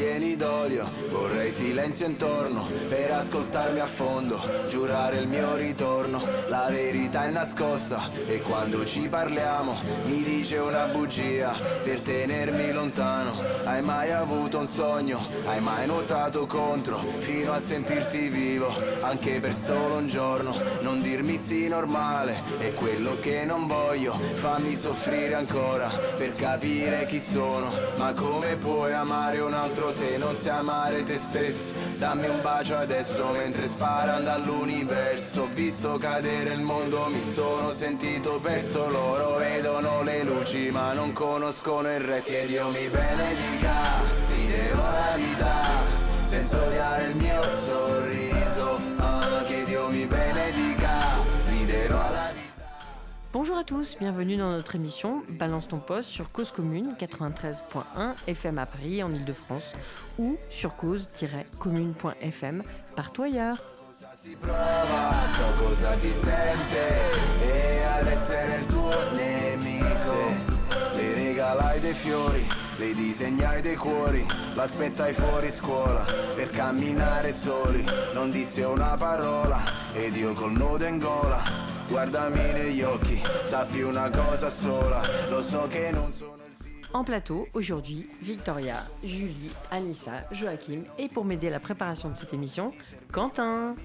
pieni d'odio Vorrei silenzio intorno per ascoltarmi a fondo Giurare il mio ritorno, la verità è nascosta E quando ci parliamo mi dice una bugia Per tenermi lontano Hai mai avuto un sogno? Hai mai nuotato contro? Fino a sentirti vivo Anche per solo un giorno Non dirmi sì normale È quello che non voglio Fammi soffrire ancora Per capire chi sono Ma come puoi amare un altro se non sai amare te stesso? Dammi un bacio adesso mentre sparano dall'universo. Ho visto cadere il mondo, mi sono sentito perso. Loro vedono le luci ma non conoscono il resto. Che Dio mi benedica, ti devo la vita Senza odiare il mio sorriso Bonjour à tous, bienvenue dans notre émission Balance ton poste sur Cause Commune 93.1 FM à Paris en Ile-de-France ou sur cause-commune.fm partout ailleurs. Le cuori, l'aspettai fuori scuola per camminare soli. Non una parola ed io col nudo in gola. Guardami una cosa sola, lo so che non. En plateau, aujourd'hui, Victoria, Julie, Anissa, Joachim et pour m'aider à la préparation de cette émission, Quentin.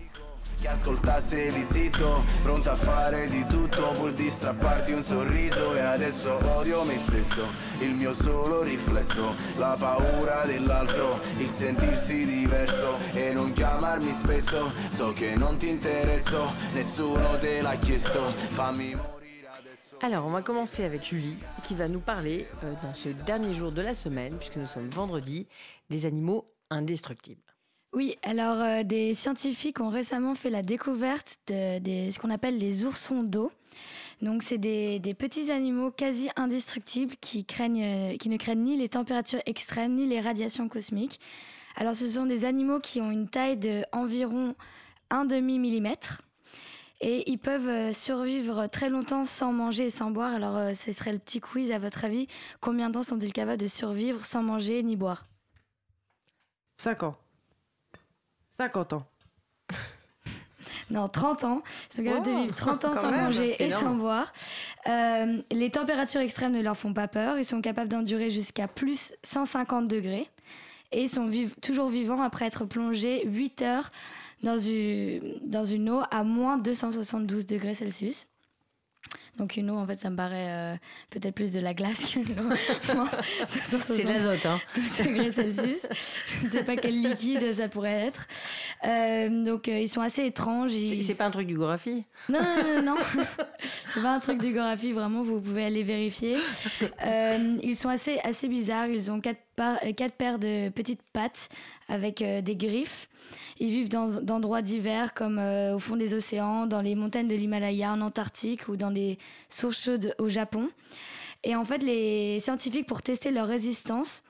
Alors, on va commencer avec Julie qui va nous parler, euh, dans ce dernier jour de la semaine, puisque nous sommes vendredi, des animaux indestructibles. Oui, alors euh, des scientifiques ont récemment fait la découverte de, ce qu'on appelle les oursons d'eau. Donc c'est des, petits animaux quasi indestructibles qui, craignent, euh, qui ne craignent ni les températures extrêmes ni les radiations cosmiques. Alors ce sont des animaux qui ont une taille de environ un demi millimètre. Et ils peuvent euh, survivre très longtemps sans manger et sans boire. Alors ce serait le petit quiz à votre avis. Combien de temps sont-ils capables de survivre sans manger ni boire? 5 ans. 50 ans. Non, 30 ans. Ils sont capables de vivre 30 ans sans même, manger et sans boire. Euh, les températures extrêmes ne leur font pas peur. Ils sont capables d'endurer jusqu'à plus 150 degrés. Et ils sont viv- toujours vivants après être plongés 8 heures dans une, dans une eau à moins 272 degrés Celsius. Donc une eau, en fait, ça me paraît euh, peut-être plus de la glace. Moins 272 C'est de l'azote, hein 12 degrés Celsius. Je ne sais pas quel liquide ça pourrait être. Euh, donc euh, ils sont assez étranges. Ils... c'est pas un truc du Gorafi Non, non, non, non. c'est pas un truc d'échographie, vraiment, vous pouvez aller vérifier. Ils sont assez, assez bizarres. Ils ont quatre, pa- euh, quatre paires de petites pattes avec des griffes. Ils vivent dans d'endroits divers, comme euh, au fond des océans, dans les montagnes de l'Himalaya, en Antarctique ou dans des sources chaudes au Japon. Et en fait, les scientifiques, pour tester leur résistance,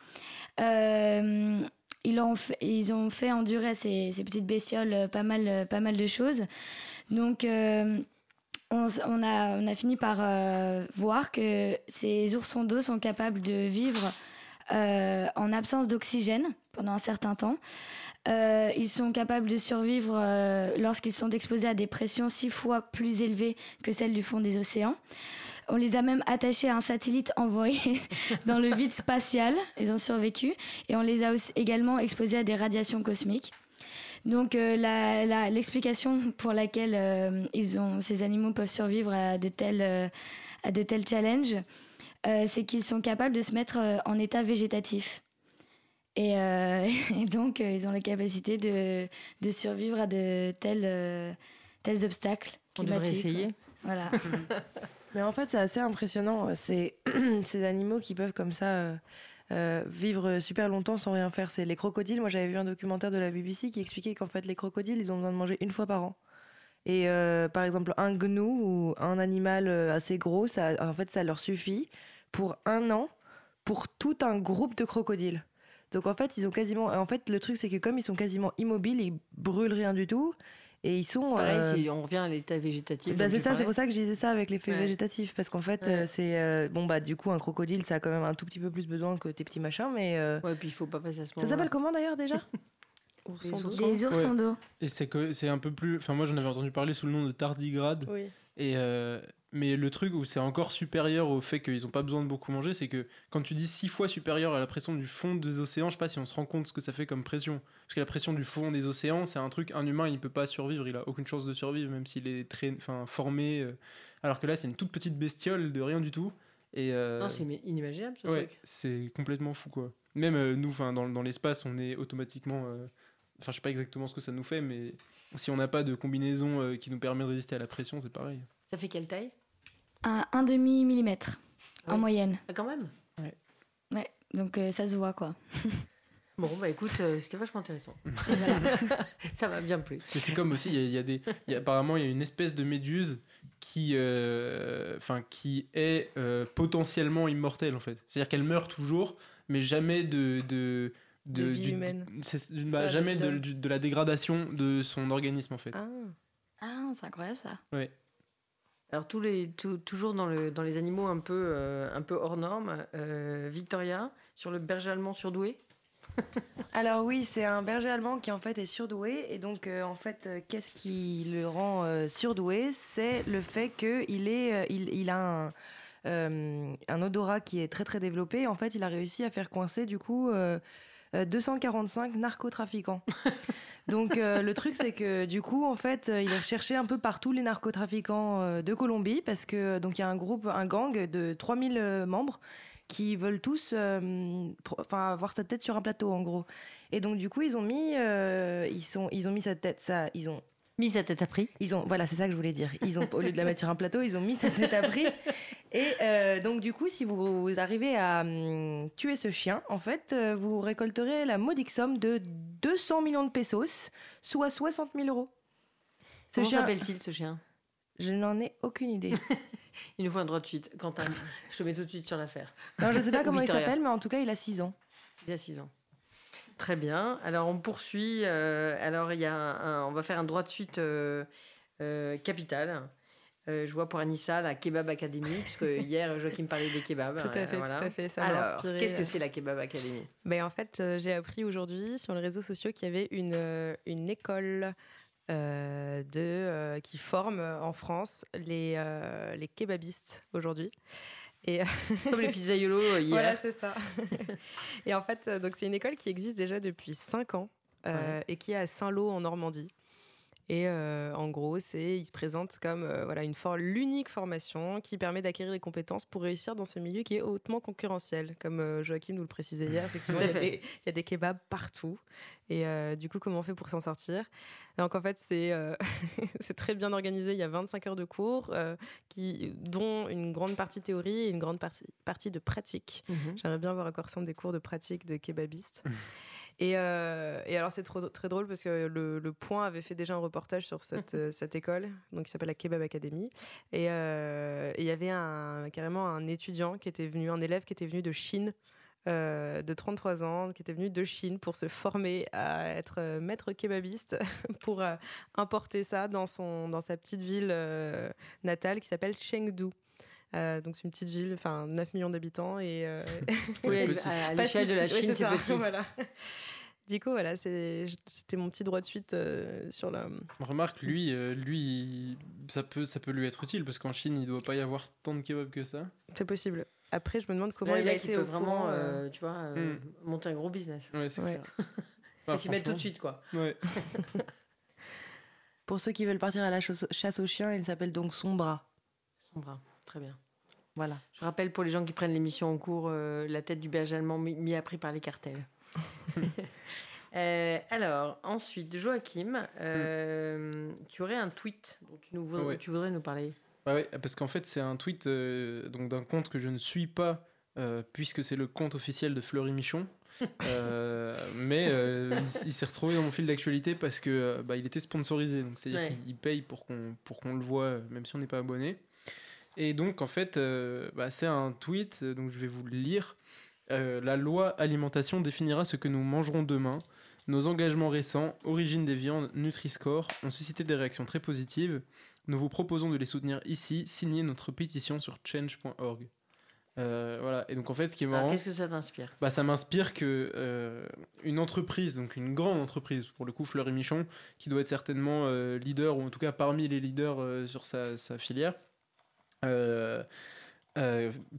euh, ils, ont fait, endurer à ces, petites bestioles euh, pas mal, pas mal de choses. Donc, on, a, fini par voir que ces oursons d'eau sont capables de vivre en absence d'oxygène pendant un certain temps. Euh, ils sont capables de survivre euh, lorsqu'ils sont exposés à des pressions six fois plus élevées que celles du fond des océans. On les a même attachés à un satellite envoyé dans le vide spatial. Ils ont survécu. Et on les a également exposés à des radiations cosmiques. Donc euh, l'explication pour laquelle ces animaux peuvent survivre à de tels, challenges, c'est qu'ils sont capables de se mettre en état végétatif. Et, euh, et donc, euh, ils ont la capacité de, de survivre à de tels, euh, tels obstacles. On devrait essayer. quoi. Voilà. Mais en fait, c'est assez impressionnant. C'est ces animaux qui peuvent comme ça euh, euh, vivre super longtemps sans rien faire. C'est les crocodiles. Moi, j'avais vu un documentaire de la BBC qui expliquait qu'en fait, les crocodiles, ils ont besoin de manger une fois par an. Et euh, par exemple, un gnou ou un animal assez gros, ça, en fait, ça leur suffit pour un an pour tout un groupe de crocodiles. Donc en fait, ils ont quasiment. En fait, le truc, c'est que comme ils sont quasiment immobiles, ils brûlent rien du tout. Et ils sont. Pareil, euh, si on revient à l'état végétatif. bah, c'est ça, c'est pour ça que je disais ça avec l'effet Ouais. végétatif, parce qu'en fait, Ouais. euh, c'est euh, bon bah du coup un crocodile, ça a quand même un tout petit peu plus besoin que tes petits machins, mais euh, Ouais, puis il faut pas passer à ce ça moment. s'appelle comment d'ailleurs déjà Les oursons d'eau. Et c'est que c'est un peu plus. Enfin, moi, j'en avais entendu parler sous le nom de tardigrade. Oui. Et euh, mais le truc où c'est encore supérieur au fait qu'ils n'ont pas besoin de beaucoup manger, c'est que quand tu dis six fois supérieur à la pression du fond des océans, je sais pas si on se rend compte ce que ça fait comme pression. Parce que la pression du fond des océans, c'est un truc, un humain, il peut pas survivre, il a aucune chance de survivre, même s'il est très, enfin, formé. euh. alors que là, c'est une toute petite bestiole de rien du tout. Et euh, Non, c'est inimaginable ce ouais, truc. c'est complètement fou quoi. Même euh, nous, enfin, dans, dans l'espace, on est automatiquement. euh, Enfin, je sais pas exactement ce que ça nous fait, mais si on n'a pas de combinaison qui nous permet de résister à la pression, c'est pareil. Ça fait quelle taille? Un, un demi millimètre en Ouais. moyenne. Ah, Quand même? Ouais, donc euh, ça se voit quoi. Bon, bah écoute, euh, c'était vachement intéressant. Ça m'a bien plu. C'est comme aussi, il y a, il y a des, il y a- apparemment, il y a une espèce de méduse qui, euh, enfin, qui est euh, potentiellement immortelle en fait. C'est-à-dire qu'elle meurt toujours, mais jamais de, de, De vie du- humaine. bah, jamais de, de la dégradation de son organisme en fait. Ah. Ah, c'est incroyable ça. Alors, tous les, toujours dans, le, dans les animaux un peu, euh, un peu hors normes, euh, Victoria, sur le berger allemand surdoué? Alors oui, c'est un berger allemand qui en fait est surdoué et donc euh, en fait qu'est-ce qui le rend surdoué? C'est le fait qu'il il, il a un, un odorat qui est très très développé. En fait, il a réussi à faire coincer du coup 245 narcotrafiquants. donc euh, le truc c'est que du coup en fait euh, il est recherché un peu par tous les narcotrafiquants euh, de Colombie parce que euh, donc il y a un groupe, un gang de 3000 euh, membres qui veulent tous euh, enfin avoir sa tête sur un plateau en gros. Et donc du coup ils ont mis euh, ils sont ils ont mis sa tête ça ils ont Mis sa tête à prix. ils ont voilà c'est ça que je voulais dire ils ont au lieu de la mettre sur un plateau ils ont mis sa tête à prix et euh, donc du coup si vous, arrivez à hum, tuer ce chien en fait euh, vous récolterez la modique somme de 200 millions de pesos soit 60 000 euros. Ce Comment chien s'appelle-t-il ce chien? Je n'en ai aucune idée. Il nous faut un droit de suite. Quentin, je te mets tout de suite sur l'affaire. non je sais pas comment il Victoria. s'appelle mais en tout cas il a 6 ans. Il y a 6 ans. Très bien. Alors, on poursuit. euh, alors, il y a un, un- on va faire un droit de suite euh, euh, capital. Euh, je vois pour Anissa la Kebab Academy, puisque hier, Joachim parlait des kebabs. Tout à euh, fait, voilà. tout à fait. Ça m'a inspiré. qu'est-ce que euh, c'est la Kebab Academy? Ben, en fait, euh, j'ai appris aujourd'hui sur les réseaux sociaux qu'il y avait une, une école de, qui forme en France les, les kebabistes aujourd'hui. Et Comme les pizzaiolos hier. voilà, c'est ça. et en fait, donc c'est une école qui existe déjà depuis 5 ans et qui est à Saint-Lô en Normandie. Et euh, en gros, c'est, il se présente comme euh, voilà, une for- l'unique formation qui permet d'acquérir les compétences pour réussir dans ce milieu qui est hautement concurrentiel. Comme euh, Joachim nous le précisait hier, effectivement, il y, a des, il y a des kebabs partout. Et euh, du coup, comment on fait pour s'en sortir? Donc en fait, c'est, c'est très bien organisé. Il y a 25 heures de cours, qui, dont une grande partie théorie et une grande partie, partie de pratique. Mhm. J'aimerais bien voir à quoi ressemblent des cours de pratique de kebabiste. Et, euh, et alors c'est très drôle parce que le, le Point avait fait déjà un reportage sur cette, euh, cette école, donc qui s'appelle la Kebab Academy. Et euh, il y avait un, carrément un étudiant qui était venu, un élève qui était venu de Chine, euh, de 33 ans, qui était venu de Chine pour se former à être euh, maître kebabiste, pour euh, importer ça dans, son, dans sa petite ville euh, natale qui s'appelle Chengdu. Euh, donc c'est une petite ville, enfin 9 millions d'habitants et euh, Oui, à, l'échelle si de la. Oui, Chine, c'est petit. voilà. Du coup, voilà, c'était mon petit droit de suite euh, sur la. Remarque, lui, euh, lui, il- ça peut, ça peut lui être utile parce qu'en Chine, il doit pas y avoir tant de kebabs que ça. C'est possible. Après, je me demande comment Là, il là, a qui été peut au vraiment, courant, tu vois, euh, Mm. monter un gros business. Ouais, c'est Ouais. clair. Faut Bah, s'y mettre tout de suite, quoi. Ouais. Pour ceux qui veulent partir à la chasse aux chiens, il s'appelle donc Sombra. Son bras. Très bien. Voilà. Je rappelle pour les gens qui prennent l'émission en cours, euh, la tête du berger allemand mis, mis à prix par les cartels. Euh, alors, ensuite, Joachim, euh, tu aurais un tweet dont tu, nous, voudrais- Ouais. tu voudrais nous parler. Bah ouais, parce qu'en fait, c'est un tweet euh, donc d'un compte que je ne suis pas, euh, puisque c'est le compte officiel de Fleury Michon. Euh, mais euh, il, il s'est retrouvé dans mon fil d'actualité parce que bah, il était sponsorisé, donc c'est-à-dire Ouais. qu'il il paye pour qu'on pour qu'on le voit, même si on n'est pas abonné. Et donc en fait, euh, bah, c'est un tweet, euh, donc je vais vous le lire. Euh, la loi alimentation définira ce que nous mangerons demain. Nos engagements récents, Origine des viandes, Nutri-Score, ont suscité des réactions très positives. Nous vous proposons de les soutenir ici. Signez notre pétition sur change.org. Euh, voilà. Et donc en fait, ce qui est Ah, marrant, Qu'est-ce que ça t'inspire? bah, ça m'inspire que euh, une entreprise, donc une grande entreprise, pour le coup Fleury Michon, qui doit être certainement euh, leader, ou en tout cas parmi les leaders sur sa, sa filière,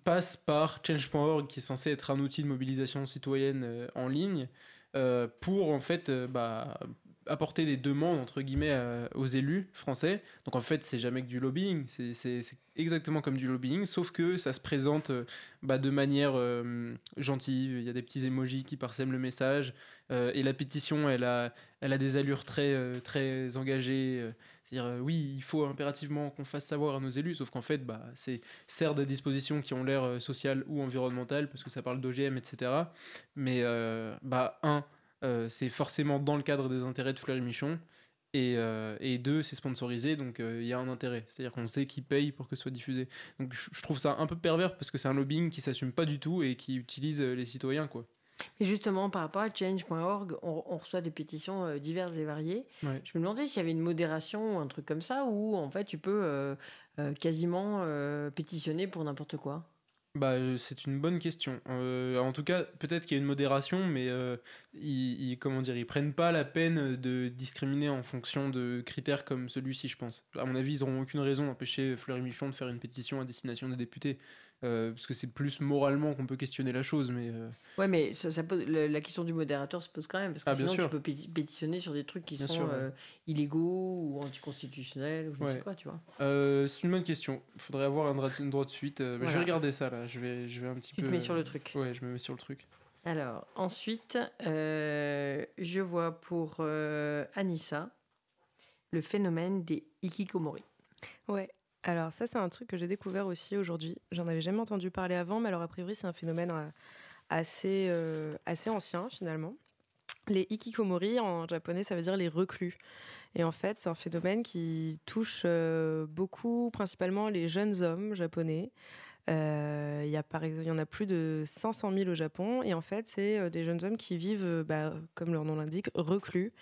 passe par change.org, qui est censé être un outil de mobilisation citoyenne euh, en ligne, euh, pour en fait euh, bah, apporter des demandes entre guillemets euh, aux élus français. Donc en fait, c'est jamais que du lobbying, c'est- exactement comme du lobbying, sauf que ça se présente euh, bah, de manière euh, gentille. Il y a des petits emojis qui parsèment le message. euh, et la pétition, elle a, elle a des allures très, euh, très engagées. C'est-à-dire, euh, oui, il faut impérativement qu'on fasse savoir à nos élus, sauf qu'en fait, bah, c'est certes des dispositions qui ont l'air euh, sociales ou environnementales, parce que ça parle d'OGM, etc. Mais, euh, bah, un, c'est forcément dans le cadre des intérêts de Fleury Michon. Et, euh, et deux, c'est sponsorisé, donc il y a un intérêt. C'est-à-dire qu'on sait qui paye pour que ce soit diffusé. Donc je trouve ça un peu pervers parce que c'est un lobbying qui s'assume pas du tout et qui utilise les citoyens, quoi. Et justement, par rapport à change.org, on, on reçoit des pétitions euh, diverses et variées. Ouais. Je me demandais s'il y avait une modération ou un truc comme ça, où en fait tu peux euh, euh, quasiment pétitionner pour n'importe quoi. Bah, c'est une bonne question. En tout cas, peut-être qu'il y a une modération, mais ils, ils- comment dire, ils prennent pas la peine de discriminer en fonction de critères comme celui-ci, je pense. À mon avis, ils n'auront aucune raison d'empêcher Fleury Michon de faire une pétition à destination des députés, euh, parce que c'est plus moralement qu'on peut questionner la chose, mais euh, Ouais, mais ça, ça pose- le- la question du modérateur se pose quand même, parce que Ah, bien sinon sûr. tu peux péti- pétitionner sur des trucs qui Bien sont sûr, ouais. euh, illégaux ou anticonstitutionnels ou je ne sais quoi, tu vois. euh, c'est une bonne question. Il faudrait avoir un droit, une droit de suite. Je vais regarder ça là. Je vais, je vais un petit Tu peu. te mets sur le truc. Ouais, je me mets sur le truc. Alors, ensuite, euh, je vois pour euh, Anissa le phénomène des hikikomori. Ouais. Alors ça, c'est un truc que j'ai découvert aussi aujourd'hui. J'en avais jamais entendu parler avant, mais alors a priori, c'est un phénomène euh, assez, euh, assez ancien finalement. Les hikikomori en japonais, ça veut dire les reclus. Et en fait, c'est un phénomène qui touche euh, beaucoup, principalement les jeunes hommes japonais. Il y a par exemple, y en a plus de 500 000 au Japon, et en fait, c'est des jeunes hommes qui vivent, bah, comme leur nom l'indique, reclus.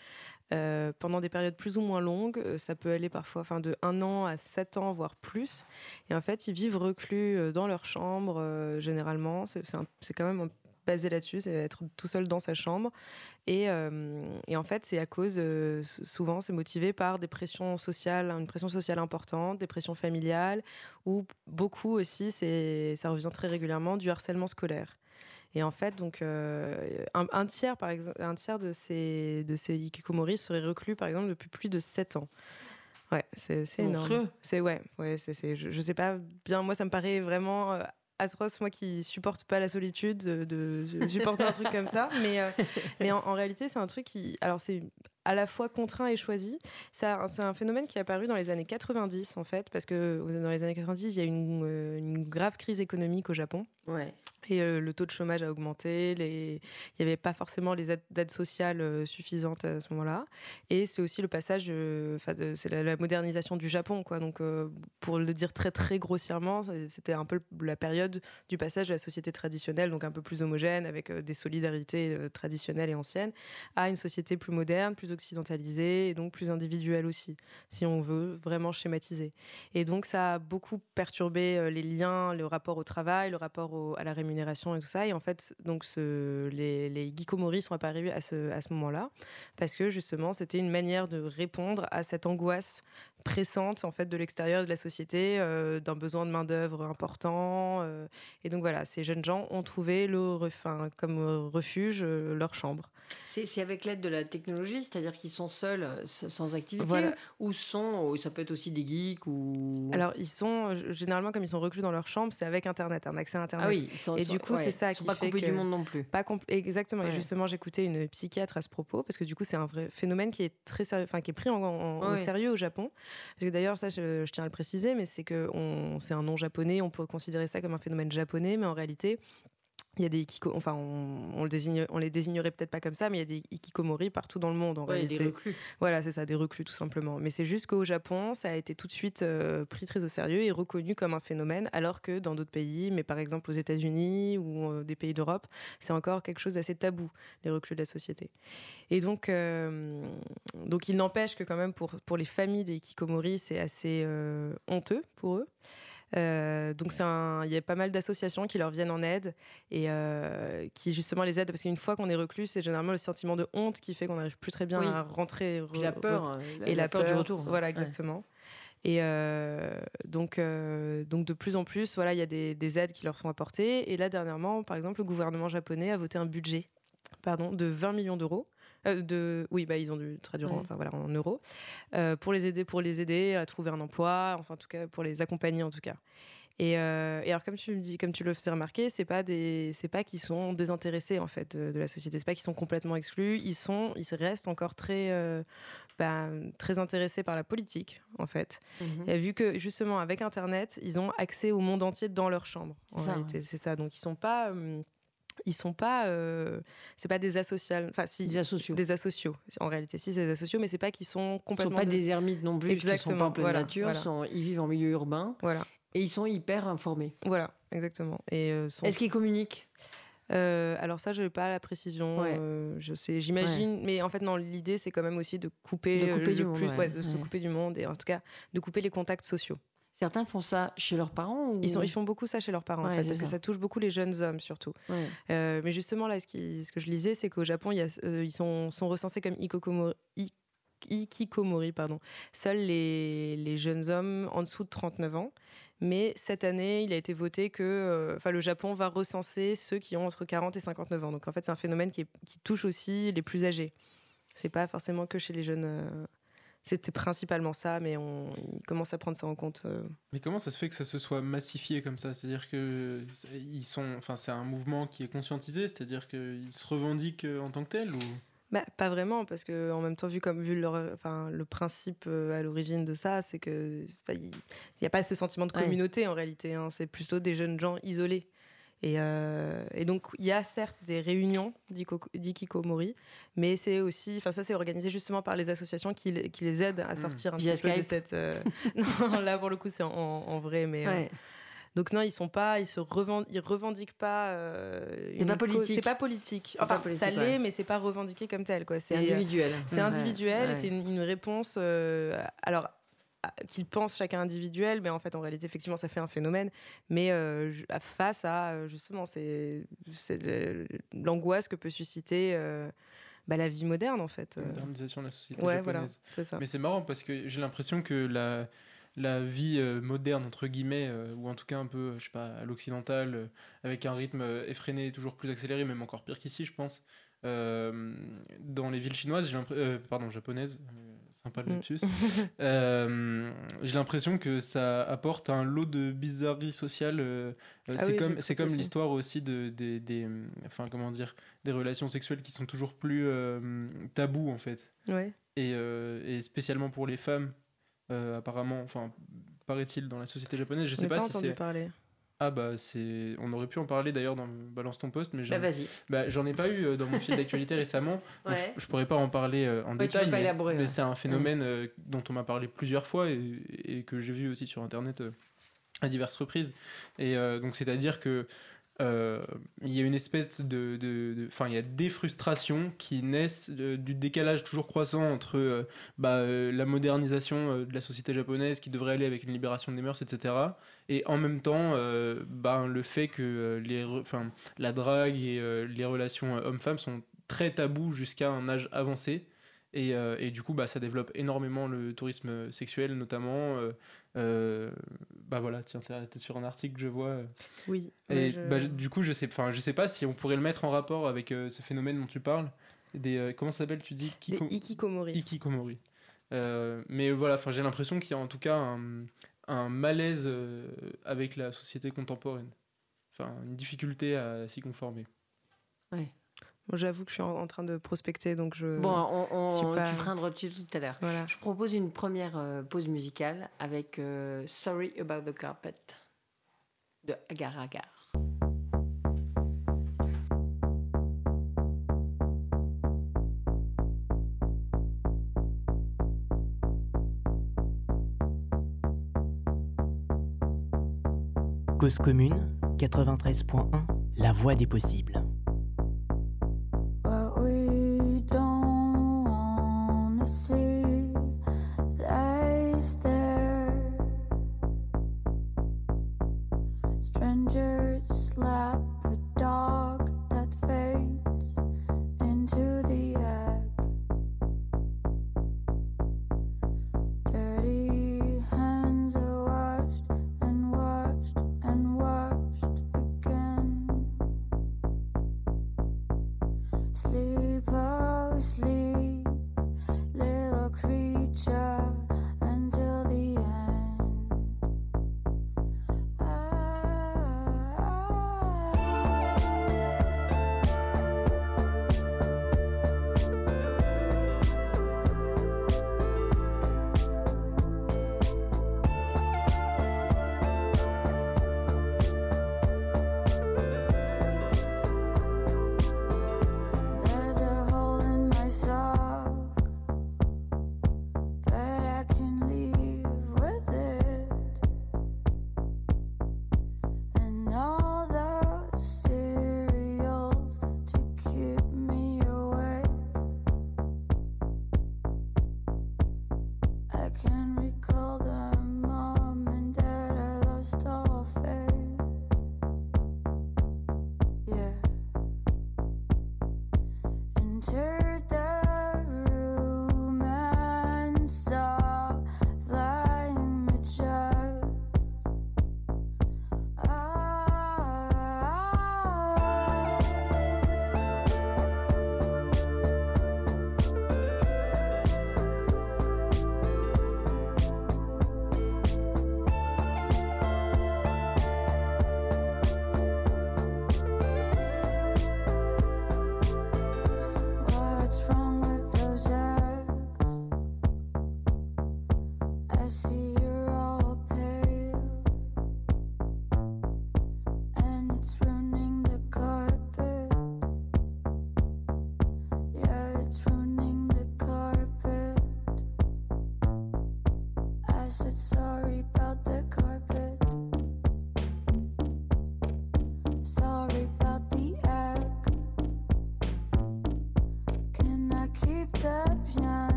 Euh, pendant des périodes plus ou moins longues, Euh, ça peut aller parfois enfin, de 1 an à 7 ans, voire plus. Et en fait, ils vivent reclus euh, dans leur chambre, généralement. C'est quand même basé là-dessus, c'est être tout seul dans sa chambre. Et, et en fait, c'est à cause, souvent, c'est motivé par des pressions sociales, une pression sociale importante, des pressions familiales, ou beaucoup aussi, ça revient très régulièrement, du harcèlement scolaire. Et en fait, donc, euh, un, un tiers, par exemple, un tiers de ces, de ces hikikomori seraient reclus, par exemple, depuis plus de 7 ans. Ouais, c'est énorme. C'est ouais, ouais, c'est je, je sais pas bien. Moi, ça me paraît vraiment euh, atroce. Moi, qui supporte pas la solitude, de, de supporter un truc comme ça. Mais euh, mais en, en réalité, c'est un truc qui, alors c'est à la fois contraint et choisi. C'est un phénomène qui est apparu dans les années 90 en fait, parce que dans les années 90, il y a eu une, une grave crise économique au Japon. Ouais. Et euh, le taux de chômage a augmenté, il n'y avait pas forcément les aides, sociales euh, suffisantes à ce moment-là. Et c'est aussi le passage, euh, c'est la, modernisation du Japon. Quoi. Donc, euh, pour le dire très très grossièrement, c'était un peu la période du passage de la société traditionnelle, donc un peu plus homogène, avec des solidarités traditionnelles et anciennes, à une société plus moderne, plus occidentalisée, et donc plus individuelle aussi, si on veut vraiment schématiser. Et donc, ça a beaucoup perturbé les liens, le rapport au travail, le rapport à la rémunération et tout ça. Et en fait, donc, ce, les, les hikikomori sont apparus à ce, à ce moment-là, parce que justement, c'était une manière de répondre à cette angoisse pressante en fait de l'extérieur de la société, euh, d'un besoin de main d'œuvre important. euh, et donc voilà, ces jeunes gens ont trouvé le, ref- enfin, comme euh, refuge euh, leur chambre. C'est avec l'aide de la technologie, c'est-à-dire qu'ils sont seuls, sans activité, Voilà. ou sont, ça peut être aussi des geeks ou. Alors ils sont généralement comme ils sont reclus dans leur chambre, c'est avec Internet, un accès à Internet. ah oui, ils sont, Et du coup, ouais, c'est ça sont qui pas fait coupés que- du monde non plus. Pas compl- exactement. Ouais. Et justement, j'écoutais une psychiatre à ce propos parce que du coup, c'est un vrai phénomène qui est très sérieux, enfin qui est pris en, en- au sérieux au Japon. Parce que d'ailleurs, ça, je, je tiens à le préciser, mais c'est que on- c'est un nom japonais. On peut considérer ça comme un phénomène japonais, mais en réalité. Il y a des ikiko, enfin on, le désigne, on les désignerait peut-être pas comme ça, mais il y a des ikikomori partout dans le monde en réalité. Des reclus. Voilà, c'est ça, des reclus tout simplement. Mais c'est juste qu'au Japon, ça a été tout de suite euh, pris très au sérieux et reconnu comme un phénomène, alors que dans d'autres pays, mais par exemple aux États-Unis ou euh, des pays d'Europe, c'est encore quelque chose d'assez tabou, les reclus de la société. Et donc, euh, donc il n'empêche que quand même pour, pour les familles des ikikomori, c'est assez honteux pour eux. Euh, donc il y a pas mal d'associations qui leur viennent en aide et euh, qui justement les aident parce qu'une fois qu'on est reclus, c'est généralement le sentiment de honte qui fait qu'on n'arrive plus très bien à rentrer. Puis la peur, euh, et la, peur, du retour. Voilà, exactement. Et donc, donc de plus en plus, voilà, il y a des, des, aides qui leur sont apportées. Et là, dernièrement, par exemple, le gouvernement japonais a voté un budget, pardon, de 20 millions d'euros euh, de, oui, bah, ils ont dû traduire en, enfin, voilà, en euros, euh, pour, les aider, pour les aider à trouver un emploi, enfin en tout cas pour les accompagner en tout cas. Et, euh, et, alors, comme tu me dis, comme tu le faisais remarquer, c'est pas des, c'est pas qu'ils sont désintéressés en fait de, la société. C'est pas qu'ils sont complètement exclus. Ils sont, ils restent encore très, bah, très intéressés par la politique en fait. Mhm. Et vu que justement avec Internet, ils ont accès au monde entier dans leur chambre. En réalité, c'est ça. Donc ils sont pas ils sont pas euh, c'est pas des asociaux enfin si des asociaux. des asociaux. En réalité si c'est des asociaux mais c'est pas qu'ils sont complètement ils sont pas des ermites non plus Exactement. ils sont pas en pleine nature ils vivent en milieu urbain. Voilà. Et ils sont hyper informés. Voilà exactement. Et euh, est-ce qu'ils communiquent? Euh, alors ça, je n'ai pas la précision. je sais, j'imagine, mais en fait non. L'idée, c'est quand même aussi de couper, de couper du monde, de se couper du monde et en tout cas de couper les contacts sociaux. Certains font ça chez leurs parents ils, sont, ils font beaucoup ça chez leurs parents, parce que ça touche beaucoup les jeunes hommes, surtout. Euh, mais justement, là, ce, qui, ce, que je lisais, c'est qu'au Japon, il y a, euh, ils sont, sont, recensés comme ikikomori, pardon. Seuls les, les, jeunes hommes en dessous de 39 ans. Mais cette année, il a été voté que euh, le Japon va recenser ceux qui ont entre 40 et 59 ans. Donc en fait, c'est un phénomène qui, qui, touche aussi les plus âgés. C'est pas forcément que chez les jeunes c'était principalement ça, mais on commence à prendre ça en compte. Euh. Mais comment ça se fait que ça se soit massifié comme ça? C'est-à-dire que ils sont, enfin, c'est un mouvement qui est conscientisé, c'est-à-dire qu'ils se revendiquent en tant que tel ou? Bah, pas vraiment, parce que en même temps, vu comme vu leur, enfin, le principe euh, à l'origine de ça, c'est que il n'y a pas ce sentiment de communauté en réalité. Hein. c'est plutôt des jeunes gens isolés. Euh, et, donc, il y a certes des réunions d'Ikikomori, mais c'est aussi, enfin, ça, c'est organisé justement par les associations qui, les aident à hmm. sortir un petit peu de cette. Euh, non, là, pour le coup, c'est en, vrai, mais. Euh, donc non, ils sont pas, ils se revendiquent, ils revendiquent pas. c'est pas politique. C'est pas politique. Enfin, ça l'est, mais c'est pas revendiqué comme tel, quoi. C'est individuel. C'est individuel. C'est une, une, réponse. alors qu'ils pensent chacun individuel, mais en fait, en réalité, effectivement, ça fait un phénomène. Mais euh, face à, euh, justement, c'est l'angoisse que peut susciter euh, bah, la vie moderne, en fait. La modernisation de la société ouais, japonaise. Voilà, ça. Mais c'est marrant parce que j'ai l'impression que la, la vie moderne, entre guillemets, ou en tout cas un peu, je sais pas, à l'occidental, avec un rythme effréné, toujours plus accéléré, même encore pire qu'ici, je pense. dans les villes chinoises, pardon, japonaises, sympa le mm. euh, J'ai l'impression que ça apporte un lot de bizarreries sociales. Euh, euh, ah c'est comme, c'est comme l'histoire aussi de, des, enfin comment dire, des relations sexuelles qui sont toujours plus tabous en fait. Ouais. Et, et, spécialement pour les femmes, apparemment, enfin paraît-il dans la société japonaise, je sais pas, pas si c'est. Ah bah c'est, on aurait pu en parler d'ailleurs dans Balance ton poste, mais j'en, bah, bah, j'en ai pas eu euh, dans mon fil d'actualité récemment. je, pourrais pas en parler euh, en détail, mais, c'est un phénomène euh, dont on m'a parlé plusieurs fois et, et que j'ai vu aussi sur internet à diverses reprises. Et donc c'est à dire que euh, il y a une espèce de, enfin, il y a des frustrations qui naissent du décalage toujours croissant entre euh, bah, euh, la modernisation de la société japonaise qui devrait aller avec une libération des mœurs, etc. Et en même temps, bah, le fait que les, la drague et les relations hommes-femmes sont très tabous jusqu'à un âge avancé. Et, et, du coup, bah, ça développe énormément le tourisme sexuel, notamment. Euh, bah voilà, tiens, t'es sur un article, je vois. Oui. Et bah, du coup, je sais, enfin, je sais pas si on pourrait le mettre en rapport avec euh, ce phénomène dont tu parles. Des, euh, comment ça s'appelle Tu dis? Kiko... Ikikomori. Ikikomori. mais voilà, enfin, j'ai l'impression qu'il y a en tout cas un, un malaise avec la société contemporaine. Enfin, une difficulté à s'y conformer. Ouais. J'avoue que je suis en, train de prospecter, donc je. Bon, on, tu tout à l'heure. Je propose une première euh, pause musicale avec euh, Sorry About the Carpet de Agar Agar. Cause commune 93.1 La voie des possibles.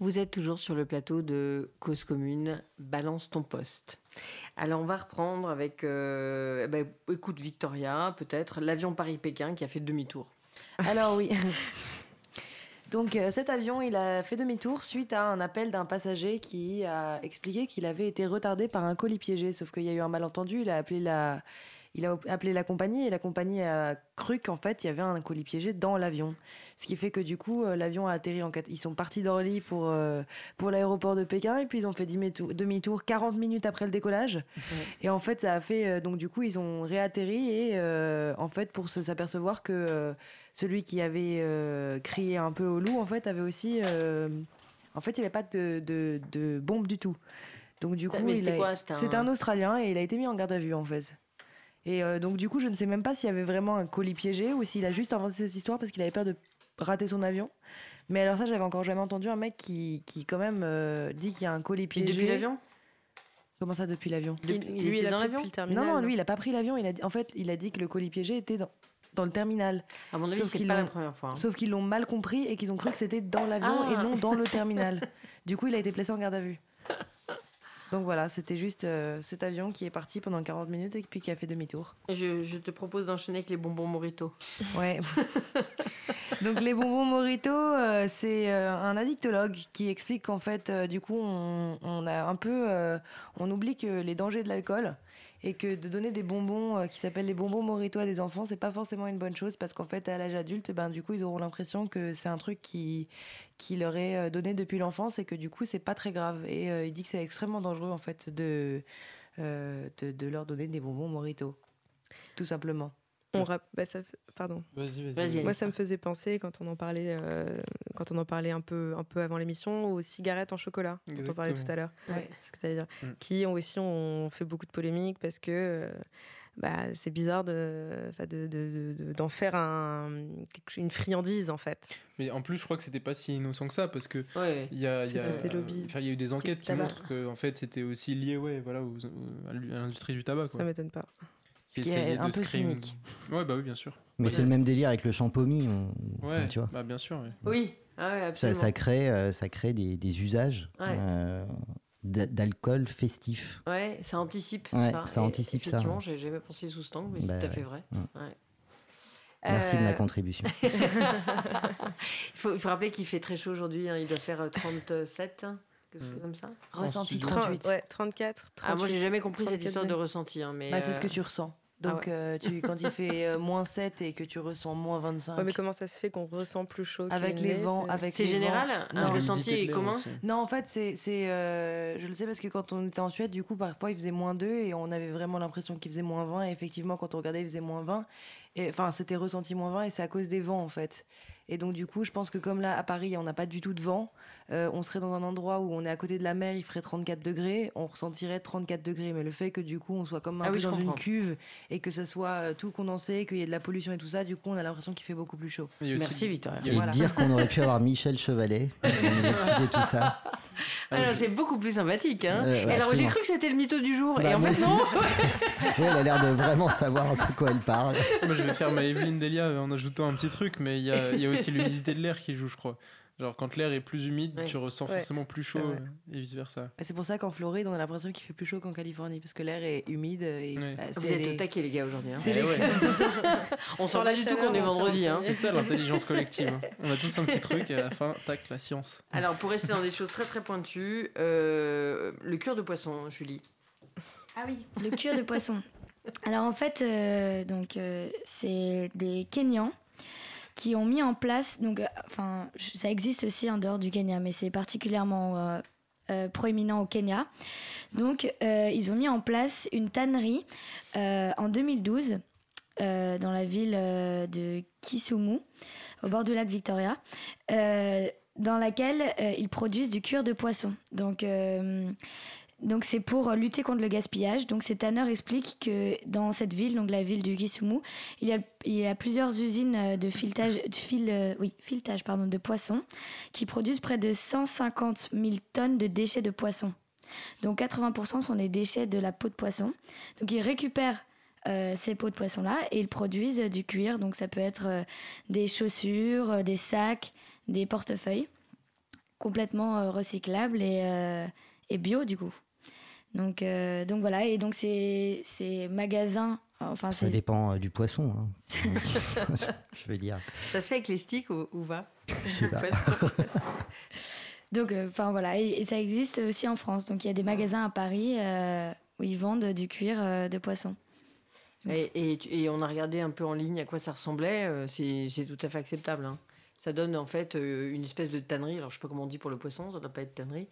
Vous êtes toujours sur le plateau de Cause Commune, balance ton poste. Alors on va reprendre avec, euh, eh ben, écoute Victoria, peut-être, l'avion Paris-Pékin qui a fait demi-tour. Alors oui. Donc euh, cet avion, il a fait demi-tour suite à un appel d'un passager qui a expliqué qu'il avait été retardé par un colis piégé. Sauf qu'il y a eu un malentendu, il a appelé la, il a appelé la compagnie et la compagnie a cru qu'en fait il y avait un colis piégé dans l'avion. Ce qui fait que du coup euh, l'avion a atterri en... Ils sont partis d'Orly pour, euh, pour l'aéroport de Pékin et puis ils ont fait demi-tour, demi-tour 40 minutes après le décollage. Et en fait ça a fait... euh, donc du coup ils ont réatterri et euh, en fait pour s'apercevoir que... euh, celui qui avait crié un peu au loup, en fait, avait aussi. en fait, il n'y avait pas de, de, de bombe du tout. Donc du coup, c'était a- quoi? C'était c'était un Australien et il a été mis en garde à vue en fait. Et euh, donc du coup, je ne sais même pas s'il y avait vraiment un colis piégé ou s'il a juste inventé cette histoire parce qu'il avait peur de rater son avion. Mais alors ça, j'avais encore jamais entendu un mec qui, qui quand même euh, dit qu'il y a un colis Et piégé. depuis l'avion? Comment ça depuis l'avion? Depuis- Il- lui, était il a dans l'avion. Non, non, lui, il a pas pris l'avion. Il a dit- en fait, il a dit que le colis piégé était dans, dans le terminal. À mon avis, Sauf c'est pas la première fois. hein. Sauf qu'ils l'ont mal compris et qu'ils ont cru que c'était dans l'avion Ah. et non dans le terminal. Du coup, il a été placé en garde à vue. Donc voilà, c'était juste euh, cet avion qui est parti pendant 40 minutes et puis qui a fait demi-tour. Je, je te propose d'enchaîner avec les bonbons Morito. Ouais. Donc les bonbons Morito, euh, c'est euh, un addictologue qui explique qu'en fait, du coup, on, on a un peu, on oublie que les dangers de l'alcool et que de donner des bonbons euh, qui s'appellent les bonbons Morito à des enfants, c'est pas forcément une bonne chose parce qu'en fait, à l'âge adulte, ben du coup, ils auront l'impression que c'est un truc qui qui leur est euh, donné depuis l'enfance et que du coup, c'est pas très grave. Et euh, il dit que c'est extrêmement dangereux en fait de, euh, de de leur donner des bonbons Morito, tout simplement. On rap- bah, ça Pardon. Vas-y, vas-y. Moi, ça me faisait penser quand on en parlait, euh, quand on en parlait un peu, un peu avant l'émission, aux cigarettes en chocolat, dont on parlait tout à l'heure. Ouais. C'est ce que dire. Mm. Qui ont aussi ont fait beaucoup de polémiques parce que euh, bah, c'est bizarre de, enfin, de, de- de- de- d'en faire un, une friandise en fait. Mais en plus, je crois que c'était pas si innocent que ça parce que Ouais. il y a, il y a, il y a eu des enquêtes qui tabac. montrent que en fait c'était aussi lié, ouais, voilà, aux- à l'industrie du tabac. Ça Quoi. m'étonne pas. Qui qui est un de peu une- cynique. Ouais, bah oui, bien sûr. Mais Ouais. c'est le même délire avec le champomy. on- Ouais, enfin, tu vois. bah bien sûr. ouais. Oui, ah ouais, absolument. ça crée, euh, ça crée des, des usages Ouais. euh, d'a- d'alcool festif. Ouais, ça anticipe Ouais, ça. ça anticipe ça, Effectivement, j'ai jamais pensé sous cet angle, mais Bah c'est tout à fait vrai. Ouais. Ouais. Merci de ma Euh, contribution. Il faut, il faut rappeler qu'il fait très chaud aujourd'hui. hein. Il doit faire euh, 37, hein, quelque chose Mm. comme ça. Ressenti studio. 38. Ouais, 34, 38. Ah, moi, j'ai jamais compris cette 34 histoire de ressenti. hein, mais, Bah, c'est ce que tu ressens. Ah Donc, euh, tu, quand il fait euh, moins 7 et que tu ressens moins 25. Ouais, mais comment ça se fait qu'on ressent plus chaud que avec le les nez, vents, c'est- avec C'est les vents. général Un Non. de est commun. Non, en fait, c'est, c'est, euh, je le sais parce que quand on était en Suède, du coup, parfois il faisait moins 2 et on avait vraiment l'impression qu'il faisait moins 20. Et effectivement, quand on regardait, il faisait moins 20. Et enfin, c'était ressenti moins 20 et c'est à cause des vents en fait. Et donc, du coup, je pense que comme là, à Paris, on n'a pas du tout de vent, euh, on serait dans un endroit où on est à côté de la mer, il ferait 34 degrés, on ressentirait 34 degrés. Mais le fait que du coup, on soit comme un Ah peu oui, dans une cuve et que ça soit euh, tout condensé, qu'il y ait de la pollution et tout ça, du coup, on a l'impression qu'il fait beaucoup plus chaud. Merci, Victoria. Et voilà. dire qu'on aurait pu avoir Michel Chevalet pour nous expliquer tout ça. Alors, c'est beaucoup plus sympathique. Hein. Euh, ouais, alors, j'ai cru que c'était le mytho du jour. Bah, et en moi fait, aussi. non. Oui, elle a l'air de vraiment savoir de quoi elle parle. Moi, je vais faire ma Evelyne Delia en ajoutant un petit truc, mais il y y a aussi l'humidité de l'air qui joue, je crois. Genre, quand l'air est plus humide, Ouais. tu ressens Ouais. forcément plus chaud Ouais. euh, et vice versa. Et c'est pour ça qu'en Floride, on a l'impression qu'il fait plus chaud qu'en Californie, parce que l'air est humide. Et, Ouais. bah, Vous c'est êtes les- au taquet, les gars, aujourd'hui. hein. C'est Eh les- ouais. On pas la du tout qu'on est on vendredi. Hein. C'est ça l'intelligence collective. hein. On a tous un petit truc et à la fin, tac, la science. Alors, pour rester dans des choses très très pointues, euh, le cure de poisson, Julie. Ah oui, le cuir de poisson. Alors en fait, euh, donc euh, c'est des Kenyans qui ont mis en place, donc euh, enfin ça existe aussi en dehors du Kenya, mais c'est particulièrement euh, euh, proéminent au Kenya. Donc ils ont mis en place une tannerie en 2012 euh, dans la ville de Kisumu, au bord du lac Victoria. dans laquelle ils produisent du cuir de poisson. Donc, donc c'est pour lutter contre le gaspillage. Donc ces tanneurs expliquent que dans cette ville, donc la ville du Kisumu, il y a, plusieurs usines euh, de filetage, de fil, euh, oui, filetage pardon, de poissons qui produisent près de 150 000 tonnes de déchets de poissons. Donc 80% sont des déchets de la peau de poisson. Donc ils récupèrent euh, ces peaux de poisson-là et ils produisent du cuir. Donc ça peut être euh, des chaussures, euh, des sacs, des portefeuilles complètement euh, recyclables euh, et bio du coup. Donc, euh, donc voilà, et donc ces, ces magasins, enfin Ça dépend euh, du poisson. hein. je veux dire. Ça se fait avec les sticks ou, ou va Je sais pas. donc euh, enfin voilà, et, et ça existe aussi en France. Donc il y a des magasins à Paris euh, où ils vendent du cuir euh, de poisson. Et, et, on a regardé un peu en ligne à quoi ça ressemblait. euh, c'est c'est tout à fait acceptable. hein. Ça donne en fait euh, une espèce de tannerie. Alors je sais pas comment on dit pour le poisson, ça doit pas être tannerie,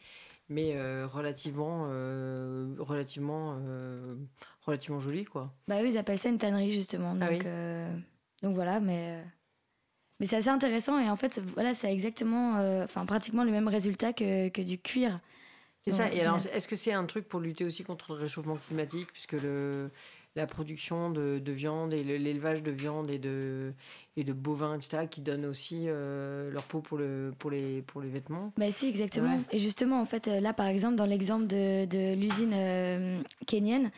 mais euh, relativement, euh, relativement, euh, relativement joli quoi. Bah eux, ils appellent ça une tannerie justement. Donc, Ah oui. euh, donc voilà, mais, mais c'est assez intéressant et en fait, voilà, ça a exactement, enfin pratiquement le même résultat que, que du cuir C'est ça. Et alors, est-ce que c'est un truc pour lutter aussi contre le réchauffement climatique, puisque le, la production de, de viande et le- l'élevage de viande et de, et de bovins, etc., qui donnent aussi euh, leur peau pour, le, pour, les, pour les vêtements Bah si, exactement. Ouais. Et justement, en fait, euh, là, par exemple, dans l'exemple de, de l'usine euh, kenyenne,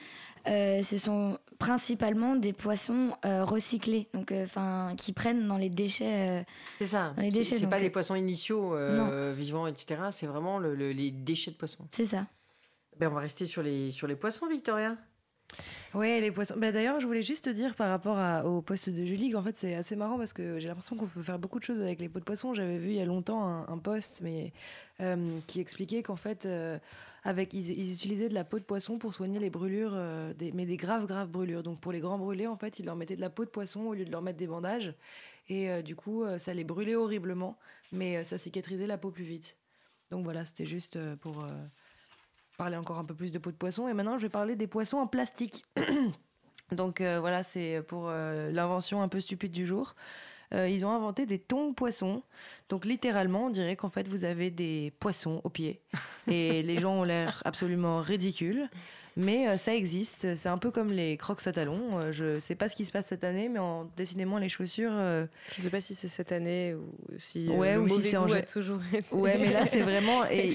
euh, ce sont principalement des poissons recyclés, donc enfin qui prennent dans les déchets. C'est ça. Dans les C'est- déchets, C'est pas les poissons initiaux vivants, etc. C'est vraiment le- le- les déchets de poissons. c'est ça. Ben, on va rester sur les, sur les poissons, Victoria. Ouais, les poissons. Bah, D'ailleurs, je voulais juste te dire par rapport au poste de Julie qu'en fait, c'est assez marrant parce que j'ai l'impression qu'on peut faire beaucoup de choses avec les peaux de poisson. J'avais vu il y a longtemps un, un post mais, euh, qui expliquait qu'en fait, euh, avec, ils, ils utilisaient de la peau de poisson pour soigner les brûlures, euh, des, mais des graves, graves brûlures. Donc pour les grands brûlés, en fait, ils leur mettaient de la peau de poisson au lieu de leur mettre des bandages. Et du coup, ça les brûlait horriblement, mais ça cicatrisait la peau plus vite. Donc voilà, c'était juste pour. Parler encore un peu plus de peau de poisson. Et maintenant, je vais parler des poissons en plastique. Donc euh, voilà, c'est pour euh, l'invention un peu stupide du jour. Euh, ils ont inventé des tongs poissons. Donc littéralement, on dirait qu'en fait, vous avez des poissons aux pieds. Et les gens ont l'air absolument ridicules. Mais euh, ça existe. C'est un peu comme les crocs à talons. Euh, je sais pas ce qui se passe cette année, mais en décidément les chaussures, euh, Je sais pas si c'est cette année ou si euh, Ouais, le ou si c'est en jet- toujours été. Ouais, mais là, c'est vraiment. Et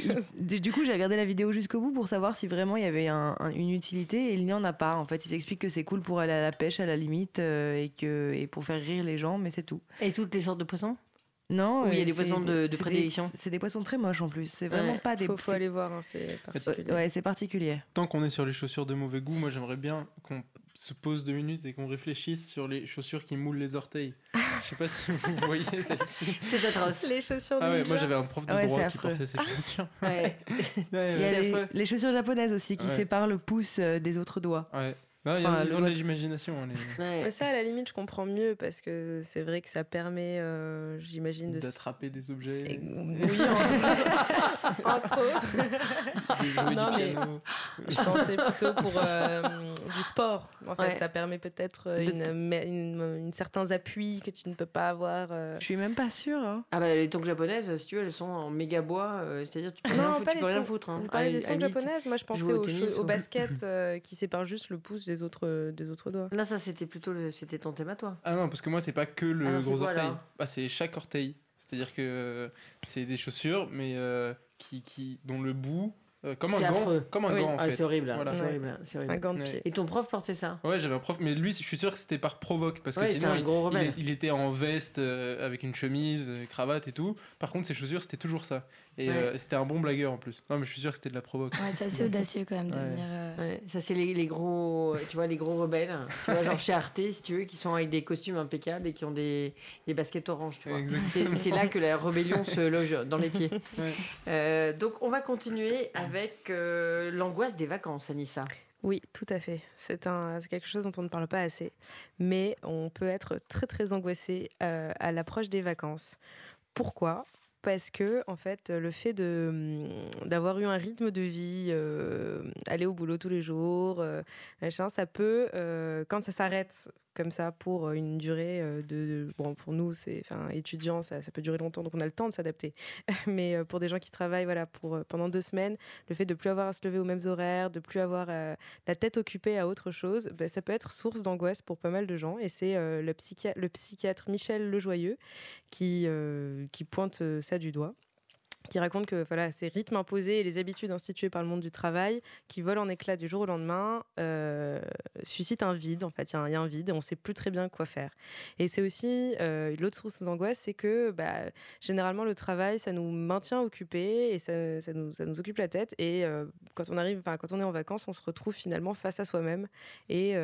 il- du coup, j'ai regardé la vidéo jusqu'au bout pour savoir si vraiment il y avait un- un- une utilité et il n'y en a pas. En fait, ils expliquent que c'est cool pour aller à la pêche à la limite euh, et, que, et pour faire rire les gens, mais c'est tout. Et toutes les sortes de poissons? Non, Ou il y a euh, des poissons de- de c'est prédilection des- C'est des poissons très moches en plus. C'est vraiment Ouais, pas des. Faut, faut aller voir, hein, c'est particulier. Ouais, c'est particulier. Tant qu'on est sur les chaussures de mauvais goût, moi j'aimerais bien qu'on se pose deux minutes et qu'on réfléchisse sur les chaussures qui moulent les orteils. Je sais pas si vous voyez celle-ci. C'est atroce. Les chaussures Ah ouais, moi j'avais un prof de Ouais, droit qui affreux. portait ces chaussures. Ouais. Ouais, Il y a C'est les, affreux. les chaussures japonaises aussi qui Ouais. séparent le pouce euh, des autres doigts. ouais. Non, a- Enfin, ils ont de l'imagination. hein, les- Ouais. Mais ça, à la limite, je comprends mieux parce que c'est vrai que ça permet, euh, j'imagine, de. D'attraper des Et- objets, Oui, entre, entre autres. Non, du mais- piano. Je pensais plutôt pour euh, du sport. En fait, Ouais. ça permet peut-être euh, une, une- une- certains appuis que tu ne peux pas avoir. euh. Je suis même pas sûre. hein. Ah bah les tongs japonaises, si tu veux, elles sont en méga bois, euh, c'est-à-dire tu peux rien, foutre, tu peux rien foutre. hein. Vous parlez À- des tongs japonaises Moi, je pensais au au, tennis au ou- basket euh, qui sépare juste le pouce des autres, des autres doigts. Là, ça c'était plutôt le- c'était ton thème à toi. Ah non, parce que moi, c'est pas que le Ah non, gros quoi, orteil. Bah, c'est chaque orteil. C'est-à-dire que euh, c'est des chaussures, mais euh, qui, qui, dont le bout, euh, comme un gant, affreux. comme un Oui. gant en Ah, fait. c'est horrible, Voilà. c'est horrible, c'est horrible. Un gant de Ouais. pied. Et ton prof portait ça? Ouais, j'avais un prof, mais lui, je suis sûr que c'était par provoque, parce que Ouais, sinon, un il, gros il il était en veste, euh, avec une chemise, euh, cravate et tout. Par contre, ses chaussures, c'était toujours ça. Et Ouais. euh, c'était un bon blagueur en plus. Non, mais je suis sûr que c'était de la provoque. Ouais, c'est assez audacieux quand même de Ouais. venir. euh, Ouais, ça c'est les, les gros, tu vois, les gros rebelles, tu vois, genre chez Arte, si tu veux, qui sont avec des costumes impeccables et qui ont des, des baskets oranges, tu vois. C'est là que la rébellion se loge dans les pieds. Ouais. Euh, donc on va continuer avec euh, l'angoisse des vacances, Anissa. Oui, tout à fait. C'est un, c'est quelque chose dont on ne parle pas assez. Mais on peut être très, très angoissé euh, à l'approche des vacances. Pourquoi? Parce que, en fait, le fait hum, d'avoir eu un rythme de vie, euh, aller au boulot tous les jours, euh, ça peut, euh, quand ça s'arrête comme ça pour une durée euh, de, bon pour nous c'est enfin étudiants ça, peut durer longtemps donc on a le temps de s'adapter mais euh, pour des gens qui travaillent voilà pour euh, pendant deux semaines le fait de plus avoir à se lever aux mêmes horaires de plus avoir euh, la tête occupée à autre chose, ben, ça peut être source d'angoisse pour pas mal de gens. Et c'est euh, le, psychia- le psychiatre Michel Lejoyeux qui, euh, qui pointe euh, ça du doigt qui raconte que voilà, ces rythmes imposés et les habitudes instituées par le monde du travail qui volent en éclats du jour au lendemain euh, suscitent un vide. En fait, il y, a un- vide et on ne sait plus très bien quoi faire. Et c'est aussi euh, l'autre source d'angoisse, c'est que bah, généralement le travail, ça nous maintient occupés et ça, ça nous, ça nous occupe la tête. Et euh, quand on arrive, quand on est en vacances, on se retrouve finalement face à soi-même et,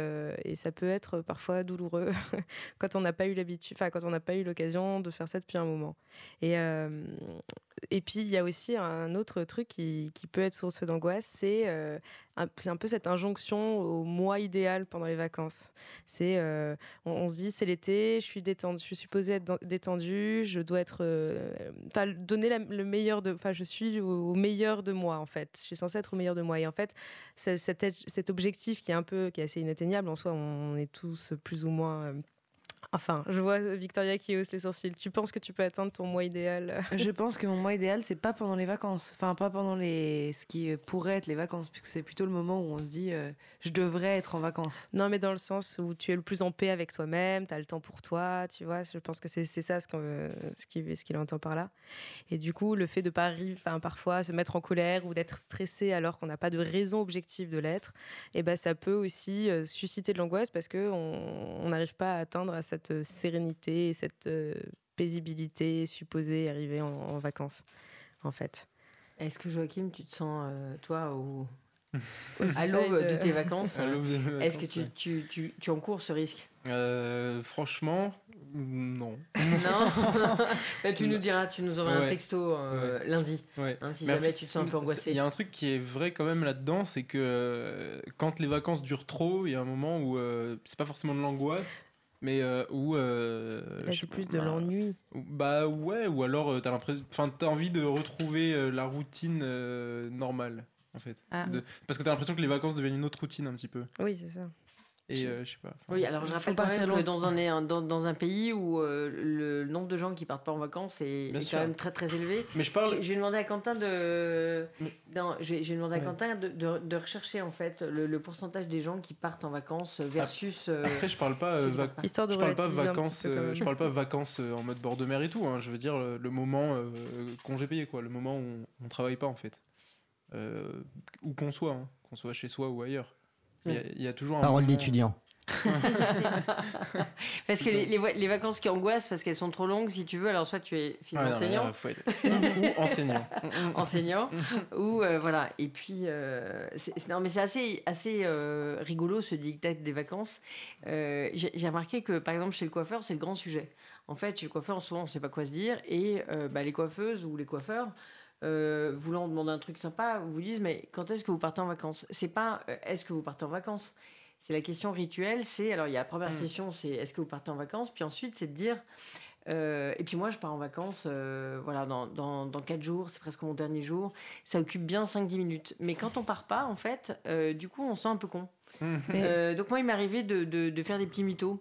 et ça peut être parfois douloureux quand on n'a pas eu l'habitude, quand on n'a pas eu l'occasion de faire ça depuis un moment. Et et puis il y a aussi un autre truc qui, peut être source d'angoisse, c'est euh, un, c'est un peu cette injonction au moi idéal pendant les vacances. C'est euh, on, se dit c'est l'été, je suis détendue, je suis supposée être détendue, je dois être, euh, donner le meilleur de, enfin je suis au, meilleur de moi en fait. Je suis censée être au meilleur de moi et en fait cet, cet objectif qui est un peu, qui est assez inatteignable en soi, on est tous plus ou moins Enfin, je vois Victoria qui hausse les sourcils. Tu penses que tu peux atteindre ton mois idéal? Euh, Je pense que mon mois idéal, c'est pas pendant les vacances. Enfin, pas pendant les... ce qui pourrait être les vacances, puisque c'est plutôt le moment où on se dit euh, je devrais être en vacances. Non, mais dans le sens où tu es le plus en paix avec toi-même, tu as le temps pour toi, tu vois. Je pense que c'est ça ce qu'on veut- ce qu'il entend par là. Et du coup, le fait de pas arriver, enfin, parfois se mettre en colère ou d'être stressé alors qu'on n'a pas de raison objective de l'être, et ben ça peut aussi euh, susciter de l'angoisse parce que on on n'arrive pas à atteindre à cette euh, sérénité et cette euh, paisibilité supposée arriver en, en vacances, en fait. Est-ce que Joachim, tu te sens, euh, toi, au... à l'aube de tes vacances? Est-ce que tu, ouais. tu, tu, tu encours ce risque? Euh, franchement, non. Non Bah, Tu nous diras, tu nous auras un texto euh, lundi, Ouais. hein, si Mais jamais après, tu te sens un peu angoissé. Il y a un truc qui est vrai quand même là-dedans, c'est que euh, quand les vacances durent trop, il y a un moment où euh, c'est pas forcément de l'angoisse, mais euh, où. euh, Là, c'est plus pas, de bah, l'ennui. Bah ouais, ou alors euh, t'as l'impression, enfin t'as envie de retrouver euh, la routine euh, normale en fait, Ah. De- parce que t'as l'impression que les vacances deviennent une autre routine un petit peu. Oui, c'est ça. Et euh, je sais pas. enfin, Oui, alors je rappelle quand même que dans un, dans, dans un pays où euh, le nombre de gens qui partent pas en vacances est, quand même très très élevé. Mais je parle. J'ai demandé à Quentin de, Mais- non, j'ai demandé à Ouais. Quentin de, de, de rechercher en fait le, le pourcentage des gens qui partent en vacances versus. euh, Après, je parle pas. euh, partent. Histoire de Je parle pas vacances, euh, je parle pas vacances en mode bord de mer et tout. hein. Je veux dire le, le moment euh, congé payé, quoi. Le moment où on, on travaille pas en fait, Euh, où qu'on soit, hein. qu'on soit chez soi ou ailleurs. Il y a- il y, a toujours un Parole moment- d'étudiant. Parce que les, les va- les vacances qui angoissent parce qu'elles sont trop longues, si tu veux, alors soit tu es fils Ah, enseignant, ou enseignant. enseignant, ou euh, voilà. Et puis, euh, non, mais c'est assez, assez euh, rigolo ce dictat des vacances. Euh, J'ai j'ai remarqué que, par exemple, chez le coiffeur, c'est le grand sujet. En fait, chez le coiffeur, souvent, on ne sait pas quoi se dire, et euh, bah, les coiffeuses ou les coiffeurs. Euh, voulant demander un truc sympa, vous disent mais quand est-ce que vous partez en vacances? C'est pas euh, est-ce que vous partez en vacances? C'est la question rituelle. C'est alors il y a la première Mm. question, c'est est-ce que vous partez en vacances? Puis ensuite c'est de dire euh, et puis moi, je pars en vacances euh, voilà, dans, dans, dans 4 jours, c'est presque mon dernier jour. Ça occupe bien 5-10 minutes. Mais quand on part pas, en fait, euh, du coup, on se sent un peu con. Euh, donc moi, il m'est arrivé de, de, de faire des petits mythos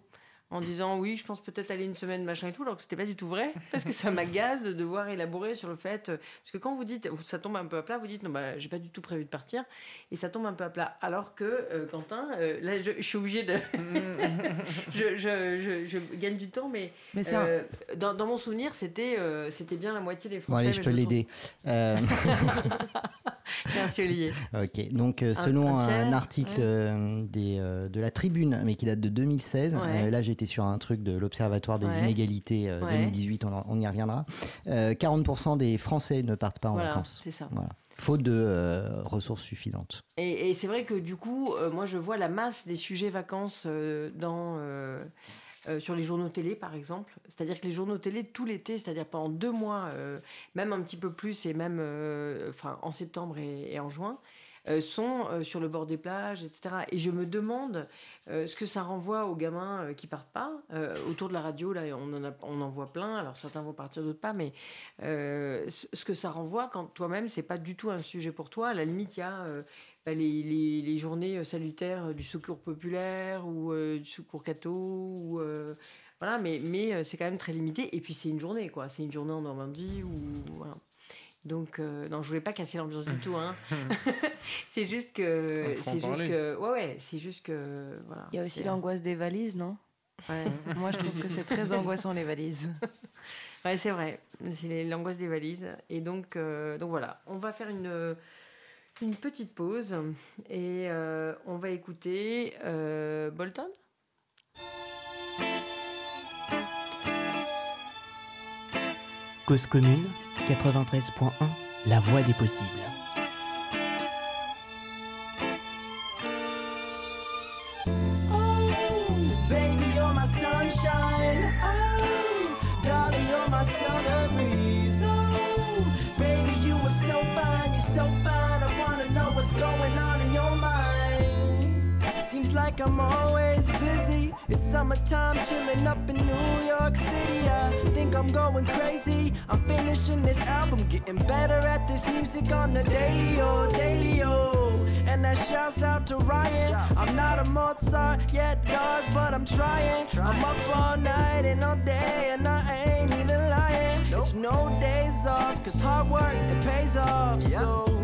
en disant oui, je pense peut-être aller une semaine, machin et tout, alors que c'était pas du tout vrai, parce que ça m'agace de devoir élaborer sur le fait, euh, parce que quand vous dites, ça tombe un peu à plat, vous dites non bah j'ai pas du tout prévu de partir, et ça tombe un peu à plat, alors que euh, Quentin, euh, là je, je suis obligée de, je, je, je, je gagne du temps, mais Mais euh, dans, dans mon souvenir, c'était c'était bien la moitié des Bon, Français. allez, je peux l'aider. Merci Olivier. ok, donc selon un article ouais. des, de la Tribune, mais qui date de 2016, Ouais. euh, là sur un truc de l'Observatoire des Ouais. inégalités euh, Ouais. 2018, on, en- on y reviendra. Euh, 40% des Français ne partent pas en Voilà, vacances. c'est ça. Voilà. Faute de euh, ressources suffisantes. Et, et c'est vrai que du coup, euh, moi je vois la masse des sujets vacances euh, dans, euh, euh, sur les journaux télé par exemple. C'est-à-dire que les journaux télé tout l'été, c'est-à-dire pendant deux mois, euh, même un petit peu plus et même euh, enfin, en septembre et, et en juin, euh, sont euh, sur le bord des plages, etc. Et je me demande euh, ce que ça renvoie aux gamins euh, qui partent pas. Euh, autour de la radio, là, on en, voit plein. Alors certains vont partir, d'autres pas. Mais euh, ce que ça renvoie quand toi-même, c'est pas du tout un sujet pour toi. À la limite, il y a euh, bah, les, journées euh, salutaires euh, du secours populaire ou euh, du secours catho. Euh, voilà, mais, euh, c'est quand même très limité. Et puis c'est une journée. C'est une journée en Normandie ou. Donc, euh, non, je voulais pas casser l'ambiance du tout. Hein. c'est juste que, c'est juste que, ouais, ouais, c'est juste que, voilà. Il y a aussi c'est- l'angoisse des valises, non? Ouais, Moi, je trouve que c'est très angoissant, les valises. Ouais, c'est vrai. C'est l'angoisse des valises. Et donc, euh, donc voilà, on va faire une, une petite pause et euh, on va écouter euh, Bolton. Cause commune 93.1 La voix des possibles. I'm always busy. It's summertime, chilling up in New York City. I think I'm going crazy. I'm finishing this album, getting better at this music on the daily, oh, daily, oh. And that shouts out to Ryan. I'm not a Mozart yet, dog, but I'm trying. I'm up all night and all day, and I ain't even lying. It's no days off, cause hard work, it pays off. So.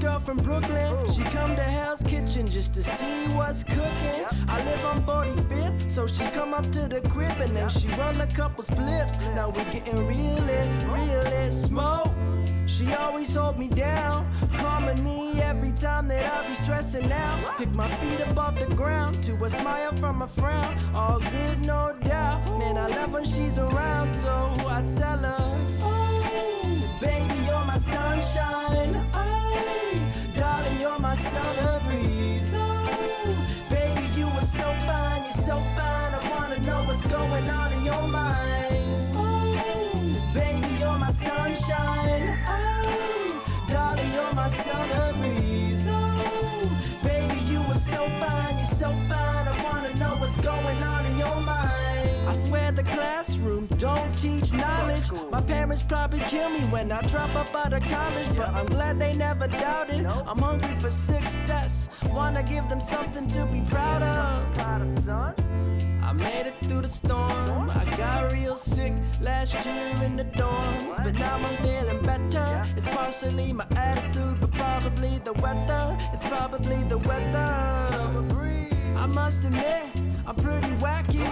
Girl from Brooklyn. She come to Hell's Kitchen just to see what's cooking. I live on 45th, so she come up to the crib and then she run a couple spliffs. Now we getting real it, real it, smoke. She always hold me down, calming me every time that I be stressing out. Pick my feet up off the ground to a smile from a frown. All good, no doubt. Man, I love when she's around, so I tell her, oh, baby, you're my sunshine. Baby, you are so fine, you're so fine. I wanna know what's going on in your mind. Oh, baby, you're my sunshine. Swear the classroom don't teach knowledge. My parents probably kill me when I drop up out of college, but I'm glad they never doubted. I'm hungry for success. Wanna give them something to be proud of. I made it through the storm. I got real sick last year in the dorms, but now I'm feeling better. It's partially my attitude, but probably the weather. It's probably the weather. I must admit, I'm pretty wacky.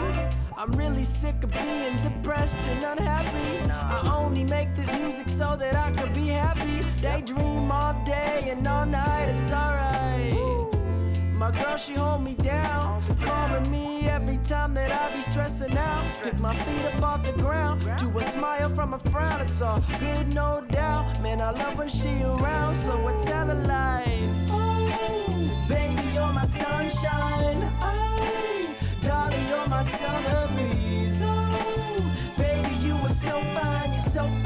I'm really sick of being depressed and unhappy. I only make this music so that I could be happy. Daydream all day and all night, it's alright. My girl, she hold me down, calming me every time that I be stressing out. Pick my feet up off the ground to a smile from a frown. It's all good, no doubt. Man, I love when she around, so I tell her like, oh, baby, you're my sunshine. You're my summer breeze. Oh, baby, you were so fine, you're so fine.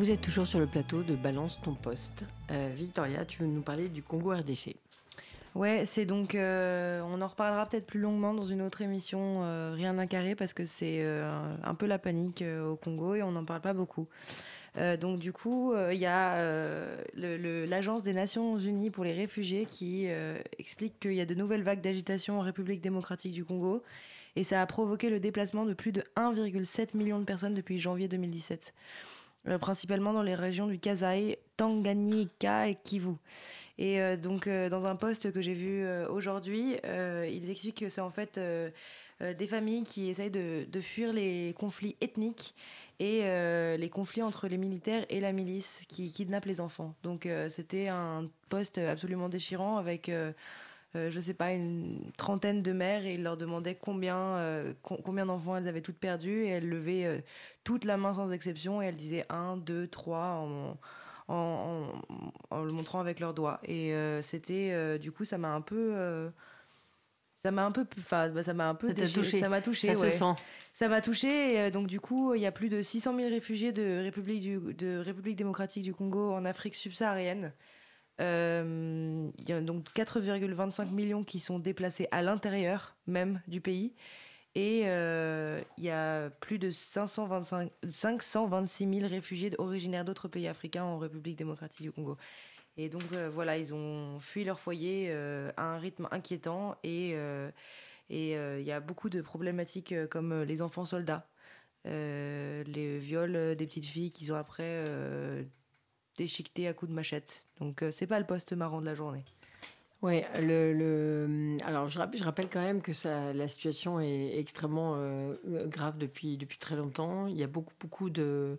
Vous êtes toujours sur le plateau de Balance ton poste. Euh, Victoria, tu veux nous parler du Congo RDC. Ouais, c'est donc. euh, on en reparlera peut-être plus longuement dans une autre émission, euh, Rien d'un carré, parce que c'est un peu la panique au Congo et on n'en parle pas beaucoup. Donc, du coup, il y a l'Agence des Nations Unies pour les réfugiés qui explique qu'il y a de nouvelles vagues d'agitation en République démocratique du Congo et ça a provoqué le déplacement de plus de 1,7 million de personnes depuis janvier 2017, euh, principalement dans les régions du Kasaï, Tanganyika et Kivu. Et euh, donc, euh, dans un post que j'ai vu euh, aujourd'hui, euh, ils expliquent que c'est en fait euh, euh, des familles qui essayent de, de fuir les conflits ethniques et euh, les conflits entre les militaires et la milice qui kidnappent les enfants. Donc, euh, c'était un post absolument déchirant avec. euh, euh, je sais pas, une trentaine de mères et ils leur demandaient combien, euh, co- combien d'enfants elles avaient toutes perdues et elles levaient euh, toute la main sans exception et elles disaient 1, 2, 3 en, en, en- en le montrant avec leurs doigts. Et euh, c'était, euh, du coup, ça m'a un peu. euh, ça m'a un peu, enfin, bah, ça m'a un peu Ça déchiré. touché. Ça m'a touché. Ça ouais. se sent. Ça m'a touché. Et, donc du coup, il y a plus de 600 000 réfugiés de République, du, de République démocratique du Congo en Afrique subsaharienne. Euh, Il y a donc 4,25 millions qui sont déplacés à l'intérieur même du pays. Et euh, il y a plus de 525, 526 000 réfugiés originaires d'autres pays africains en République démocratique du Congo. Et donc euh, voilà, ils ont fui leur foyer euh, à un rythme inquiétant et et il y a beaucoup de problématiques comme les enfants soldats, les viols des petites filles qui sont après déchiquetées à coups de machette. Donc c'est pas le poste marrant de la journée. Ouais, le, le- alors je rappelle, quand même que ça, la situation est extrêmement euh, grave depuis, depuis très longtemps. Il y a beaucoup, beaucoup de,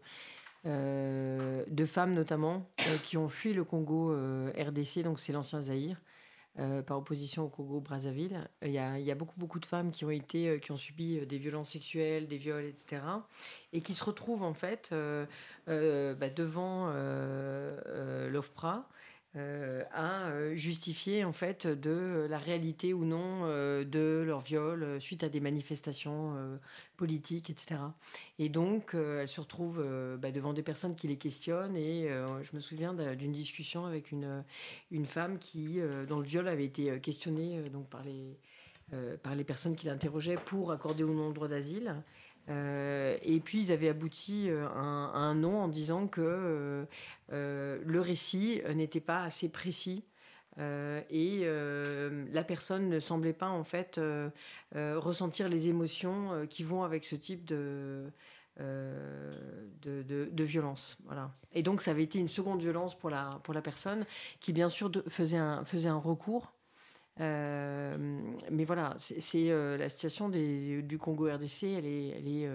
euh, de femmes notamment euh, qui ont fui le Congo euh, RDC, donc c'est l'ancien Zaïre, euh, par opposition au Congo Brazzaville. Il y, a, il y a beaucoup, beaucoup de femmes qui ont été, euh, qui ont subi euh, des violences sexuelles, des viols, etc. Et qui se retrouvent en fait euh, euh, bah, devant euh, euh, l'OFPRA euh, à euh, justifier en fait de la réalité ou non euh, de leur viol suite à des manifestations politiques, etc. Et donc, elles se retrouvent bah, devant des personnes qui les questionnent. Et je me souviens d'un- d'une discussion avec une, une femme qui, dont le viol avait été questionné donc par les, par les personnes qui l'interrogeaient pour accorder ou non le droit d'asile. Euh, et puis ils avaient abouti euh, à un, à un non en disant que euh, euh, le récit euh, n'était pas assez précis euh, et euh, la personne ne semblait pas en fait euh, euh, ressentir les émotions euh, qui vont avec ce type de, euh, de, violence. Voilà. Et donc ça avait été une seconde violence pour la, pour la personne qui bien sûr faisait, un, faisait un recours. Mais voilà, c'est la situation des- du Congo RDC, elle est, elle est,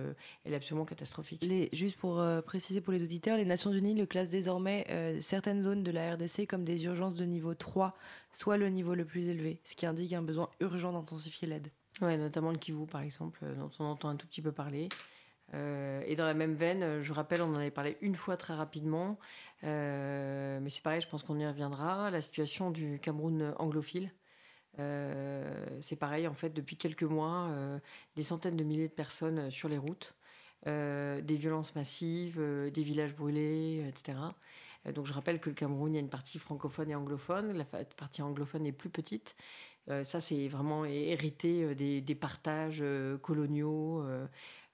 elle est absolument catastrophique. Les, juste pour préciser pour les auditeurs, les Nations Unies le classent désormais certaines zones de la RDC comme des urgences de niveau 3, soit le niveau le plus élevé, ce qui indique un besoin urgent d'intensifier l'aide. Ouais, notamment le Kivu, par exemple, euh, dont on entend un tout petit peu parler. Euh, et dans la même veine, euh, je rappelle, on en avait parlé une fois très rapidement, euh, mais c'est pareil, je pense qu'on y reviendra. La situation du Cameroun anglophile, c'est pareil, en fait, depuis quelques mois, euh, des centaines de milliers de personnes euh, sur les routes, euh, des violences massives, euh, des villages brûlés, euh, etc. Euh, donc je rappelle que le Cameroun, il y a une partie francophone et anglophone. La partie anglophone est plus petite. Euh, ça, c'est vraiment hé- hérité euh, des, partages euh, coloniaux euh,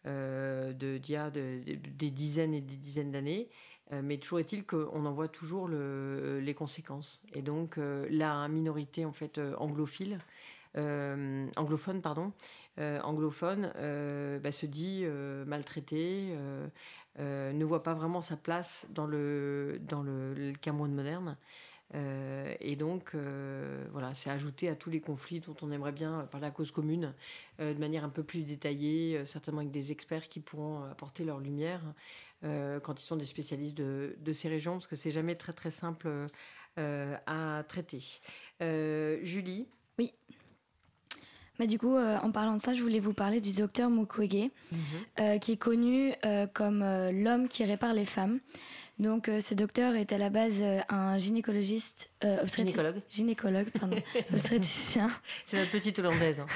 euh, de, d'il y a de- de- des dizaines et des dizaines d'années. Euh, mais toujours est-il qu'on en voit toujours le- les conséquences. Et donc, euh, la minorité en fait euh, anglophone, pardon, anglophone, bah, se dit maltraitée, ne voit pas vraiment sa place dans le, Cameroun moderne. Et donc, voilà, c'est ajouté à tous les conflits dont on aimerait bien parler à cause commune, de manière un peu plus détaillée, certainement avec des experts qui pourront apporter leur lumière euh, quand ils sont des spécialistes de, de ces régions, parce que c'est jamais très très simple euh, à traiter. Euh, Julie Mais du coup, en parlant de ça, je voulais vous parler du docteur Mukwege, euh, qui est connu comme l'homme qui répare les femmes. Donc, euh, ce docteur est à la base euh, un gynécologiste, euh, Gynécologue. gynécologue, pardon, obstétricien, C'est notre petite hollandaise. hein.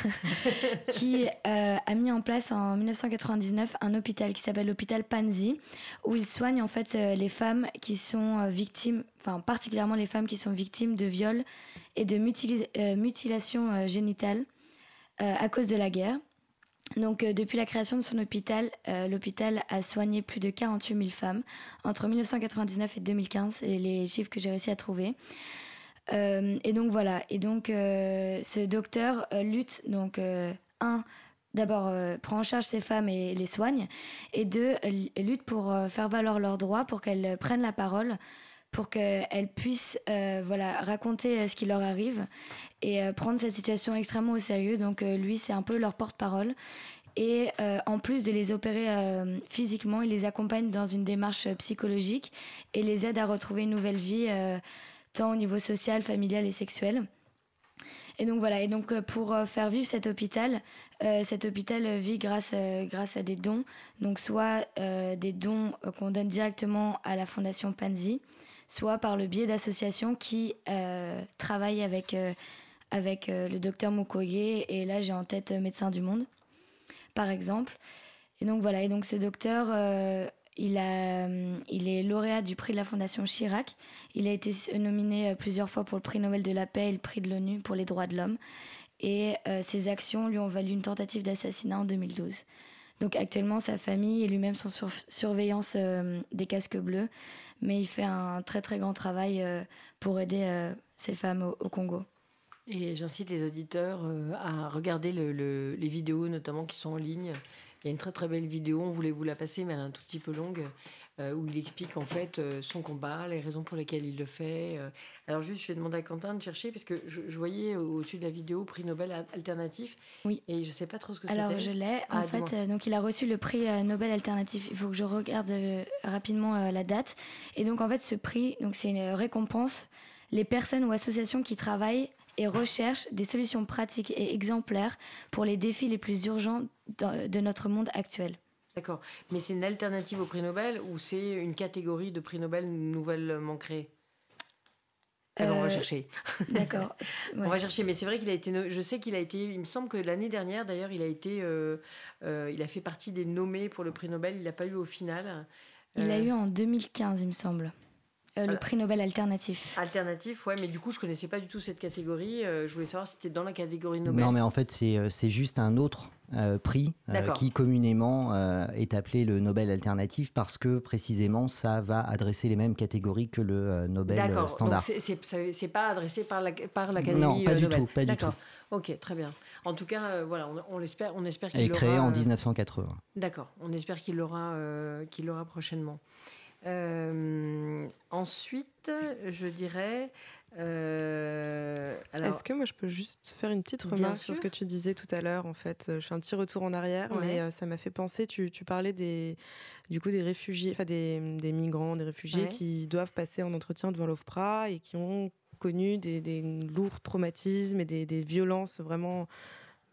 qui a mis en place en 1999 un hôpital qui s'appelle l'hôpital Panzi, où il soigne en fait les femmes qui sont victimes, enfin particulièrement les femmes qui sont victimes de viols et de euh, mutilations génitales à cause de la guerre. Donc, euh, depuis la création de son hôpital, euh, l'hôpital a soigné plus de 48 000 femmes entre 1999 et 2015, et les chiffres que j'ai réussi à trouver. Euh, et donc voilà. Et donc ce docteur lutte donc un d'abord prend en charge ces femmes et les soigne, et deux lutte pour faire valoir leurs droits, pour qu'elles prennent la parole, pour qu'elles puissent euh, voilà raconter euh, ce qui leur arrive et euh, prendre cette situation extrêmement au sérieux. Donc lui c'est un peu leur porte-parole. Et en plus de les opérer physiquement, il les accompagne dans une démarche psychologique et les aide à retrouver une nouvelle vie, tant au niveau social, familial et sexuel. Et donc voilà, et donc pour faire vivre cet hôpital, cet hôpital vit grâce, grâce à des dons, donc soit des dons qu'on donne directement à la Fondation Panzi, soit par le biais d'associations qui euh, travaillent avec, euh, avec euh, le docteur Mukwege, et là j'ai en tête Médecins du Monde, par exemple. Et donc voilà, et donc ce docteur, il, a, il est lauréat du prix de la Fondation Chirac. Il a été nominé plusieurs fois pour le prix Nobel de la paix et le prix de l'ONU pour les droits de l'homme. Et ses actions lui ont valu une tentative d'assassinat en 2012. Donc actuellement, sa famille et lui-même sont sur surveillance des casques bleus, mais il fait un très très grand travail euh, pour aider euh, ces femmes au, Congo. Et j'incite les auditeurs euh, à regarder le- le- les vidéos, notamment qui sont en ligne. Il y a une très très belle vidéo, on voulait vous la passer, mais elle est un tout petit peu longue, où il explique en fait euh, son combat, les raisons pour lesquelles il le fait. euh. Alors juste, je vais demander à Quentin de chercher, parce que je, je voyais au- au-dessus de la vidéo prix Nobel alternatif. Oui. Et je sais pas trop ce que Alors c'était. je l'ai. En Ah, fait, euh, donc il a reçu le prix euh, Nobel alternatif. Il faut que je regarde euh, rapidement euh, la date. Et donc en fait, ce prix, donc c'est une récompense les personnes ou associations qui travaillent et recherchent des solutions pratiques et exemplaires pour les défis les plus urgents de notre monde actuel. D'accord. Mais c'est une alternative au prix Nobel ou c'est une catégorie de prix Nobel nouvellement créée Alors, on va Euh, chercher? D'accord. On va chercher, mais c'est vrai qu'il a été. no- Je sais qu'il a été. Il me semble que l'année dernière, d'ailleurs, il a été. euh, euh, il a fait partie des nommés pour le prix Nobel. Il l'a pas eu au final. Il l'a Euh, eu en 2015, il me semble. Euh, le prix Nobel alternatif. Alternatif, ouais, mais du coup, je connaissais pas du tout cette catégorie. Euh, je voulais savoir si c'était dans la catégorie Nobel. Non, mais en fait, c'est euh, c'est juste un autre euh, prix euh, qui communément euh, est appelé le Nobel alternatif parce que précisément ça va adresser les mêmes catégories que le Nobel euh, D'accord. Donc, standard. c'est- pas adressé par la- par l'Académie Non, pas du Nobel. tout, pas du D'accord. Ok, très bien. En tout cas, voilà, on, on l'espère, on espère qu'il l'aura. créée en euh, 1980. D'accord, on espère qu'il l'aura qu'il prochainement. Ensuite, je dirais. Euh, alors, Est-ce que moi je peux juste faire une petite remarque sur ce que tu disais tout à l'heure En fait, Euh, je fais un petit retour en arrière, Ouais. mais euh, ça m'a fait penser. Tu, tu parlais des, du coup des réfugiés, enfin des, des migrants, des réfugiés Ouais. qui doivent passer en entretien devant l'OFPRA et qui ont connu des, des lourds traumatismes et des, des violences vraiment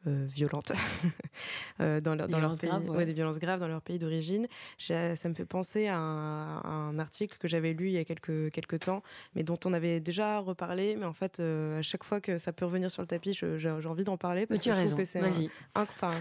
euh, violentes euh, dans leur, dans leur pays, graves, ouais. ouais, des violences graves dans leur pays d'origine. Ça me fait penser à un, à un article que j'avais lu il y a quelques, quelques temps, mais dont on avait déjà reparlé. Mais en fait, euh, à chaque fois que ça peut revenir sur le tapis, j'ai envie d'en parler parce mais tu que as je raison. trouve que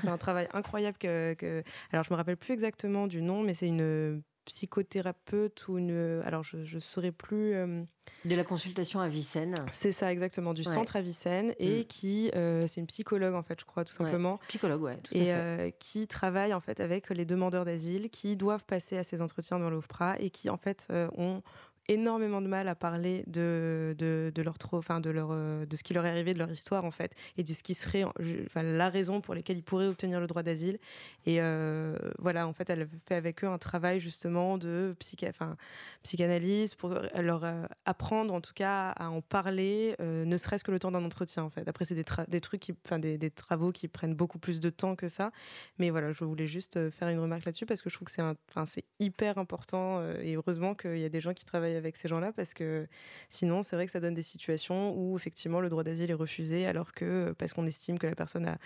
c'est un, travail incroyable que, que- Alors, je me rappelle plus exactement du nom, mais c'est une psychothérapeute ou une. Alors, je ne saurais plus. euh, De la consultation à Vicenne. c'est ça, exactement, du Ouais. centre Avicenne, et Mm. qui. euh, c'est une psychologue, en fait, je crois, tout Ouais. simplement. Psychologue, ouais, tout à Et fait. euh, qui travaille en fait avec les demandeurs d'asile qui doivent passer à ces entretiens dans l'OFPRA et qui en fait euh, ont énormément de mal à parler de, de, leur trop, enfin de leur euh, de ce qui leur est arrivé de leur histoire en fait et de ce qui serait la raison pour laquelle ils pourraient obtenir le droit d'asile. Et euh, voilà en fait elle fait avec eux un travail justement de psycha, enfin psychanalyse pour leur euh, apprendre en tout cas à en parler ne serait-ce que le temps d'un entretien en fait. Après c'est des, trucs enfin des, travaux qui prennent beaucoup plus de temps que ça. Mais voilà je voulais juste faire une remarque là-dessus parce que je trouve que c'est enfin c'est hyper important et heureusement qu'il y a des gens qui travaillent avec ces gens-là parce que sinon c'est vrai que ça donne des situations où effectivement le droit d'asile est refusé alors que euh, parce qu'on estime que la personne a,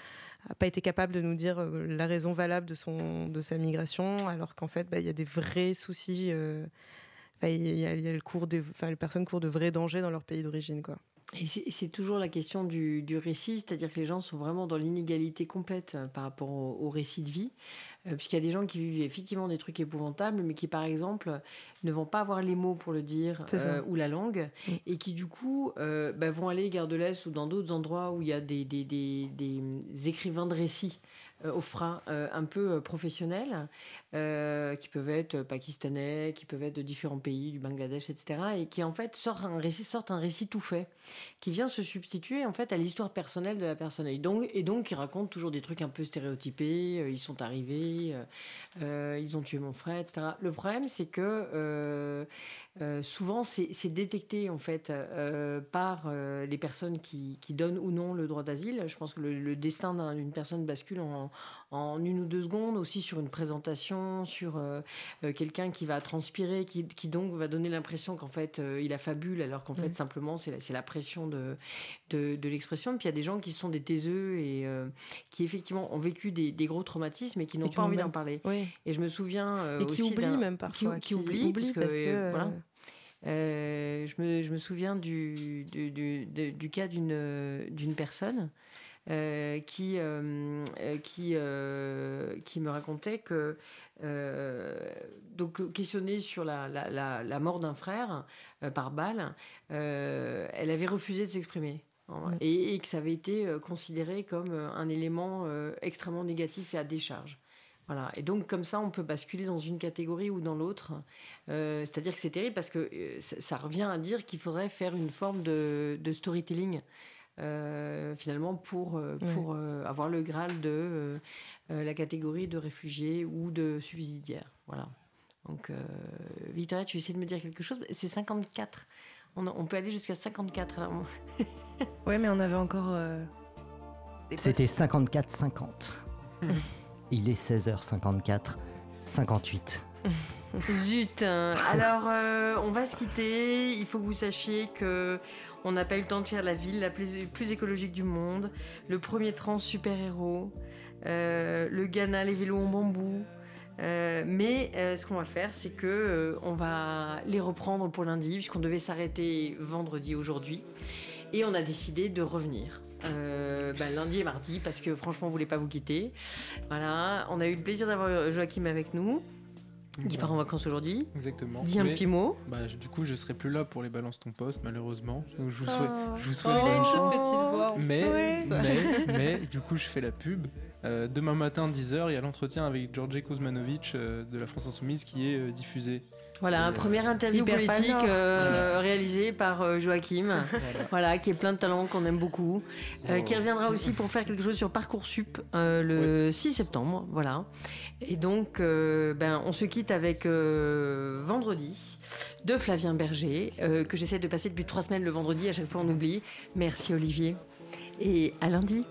a pas été capable de nous dire euh, la raison valable de son de sa migration alors qu'en fait bah, il y a des vrais soucis euh, il y, a, le cours des les personnes courent de vrais dangers dans leur pays d'origine quoi. Et c'est toujours la question du, du récit, c'est-à-dire que les gens sont vraiment dans l'inégalité complète par rapport au, récit de vie, puisqu'il y a des gens qui vivent effectivement des trucs épouvantables, mais qui par exemple ne vont pas avoir les mots pour le dire euh, ou la langue, Mm. et qui du coup euh, bah, vont aller gare de l'Est ou dans d'autres endroits où il y a des, des- des- des écrivains de récits euh, au euh, un peu euh, professionnels, euh, qui peuvent être pakistanais, qui peuvent être de différents pays, du Bangladesh, etc., et qui en fait sortent un récit, sortent un récit tout fait qui vient se substituer en fait à l'histoire personnelle de la personne et donc et donc qui raconte toujours des trucs un peu stéréotypés euh, ils sont arrivés euh, euh, ils ont tué mon frère etc le problème c'est que euh, euh, souvent c'est détecté en fait euh, par euh, les personnes qui, donnent ou non le droit d'asile je pense que le, destin d'un- d'une personne bascule en, en une ou deux secondes aussi sur une présentation sur euh, euh, quelqu'un qui va transpirer qui, qui donc va donner l'impression qu'en fait euh, il a fabule alors qu'en fait simplement c'est la, pression de, de, de l'expression. Puis il y a des gens qui sont des taiseux et euh, qui effectivement ont vécu des, des gros traumatismes et qui n'ont pas envie d'en parler. oui. Et je me souviens et qui aussi oublient même parfois qui, qui oublient, parce que, parce que voilà. je, me, je me souviens du, du, du- de- du cas d'une personne euh, qui, euh, euh, qui, euh, qui me racontait que, donc questionnée sur la, la, la, la mort d'un frère par balle, elle avait refusé de s'exprimer. hein, Ouais. Et, et que ça avait été considéré comme un élément extrêmement négatif et à décharge. Voilà. Et donc, comme ça, on peut basculer dans une catégorie ou dans l'autre. Euh, C'est-à-dire que c'est terrible parce que ça, ça revient à dire qu'il faudrait faire une forme de, de storytelling. Euh, finalement pour, euh, Ouais. pour euh, avoir le graal de la catégorie de réfugiés ou de subsidiaires. Voilà. Donc, euh, Victoria, tu essaies de me dire quelque chose? C'est 54. On, a- on peut aller jusqu'à 54. Alors, Ouais, mais on avait encore. euh, C'était 54-50. Il est 16h54, 58. Zut Alors, euh, on va se quitter. Il faut que vous sachiez que on n'a pas eu le temps de faire la ville la plus, écologique du monde, le premier trans super-héros, euh, le Ghana, les vélos en bambou, Euh, mais ce qu'on va faire, c'est que on va les reprendre pour lundi, puisqu'on devait s'arrêter vendredi aujourd'hui. Et on a décidé de revenir. bah, lundi et mardi, parce que franchement, on voulait pas vous quitter. Voilà, on a eu le plaisir d'avoir Joachim avec nous, qui part en vacances aujourd'hui. Exactement. Dis un Mais, petit mot. bah, je- du coup, je serai plus là pour les balances ton poste, malheureusement. Donc, je vous Oh. souhaite, je vous souhaite a bonne chance. voix. Mais, mais, mais, du coup, je fais la pub. Euh, demain matin, 10h, il y a l'entretien avec George Kuzmanovic euh, de la France Insoumise qui est euh, diffusé. Voilà, première interview hyper politique euh, réalisée par euh, Joachim. Voilà. Voilà, qui est plein de talents, qu'on aime beaucoup. Euh, Oh. Qui reviendra aussi pour faire quelque chose sur Parcoursup le 6 septembre. Voilà. Et donc, ben, on se quitte avec Vendredi de Flavien Berger, que j'essaie de passer depuis trois semaines le vendredi. À chaque fois, on oublie. Merci, Olivier. Et à lundi.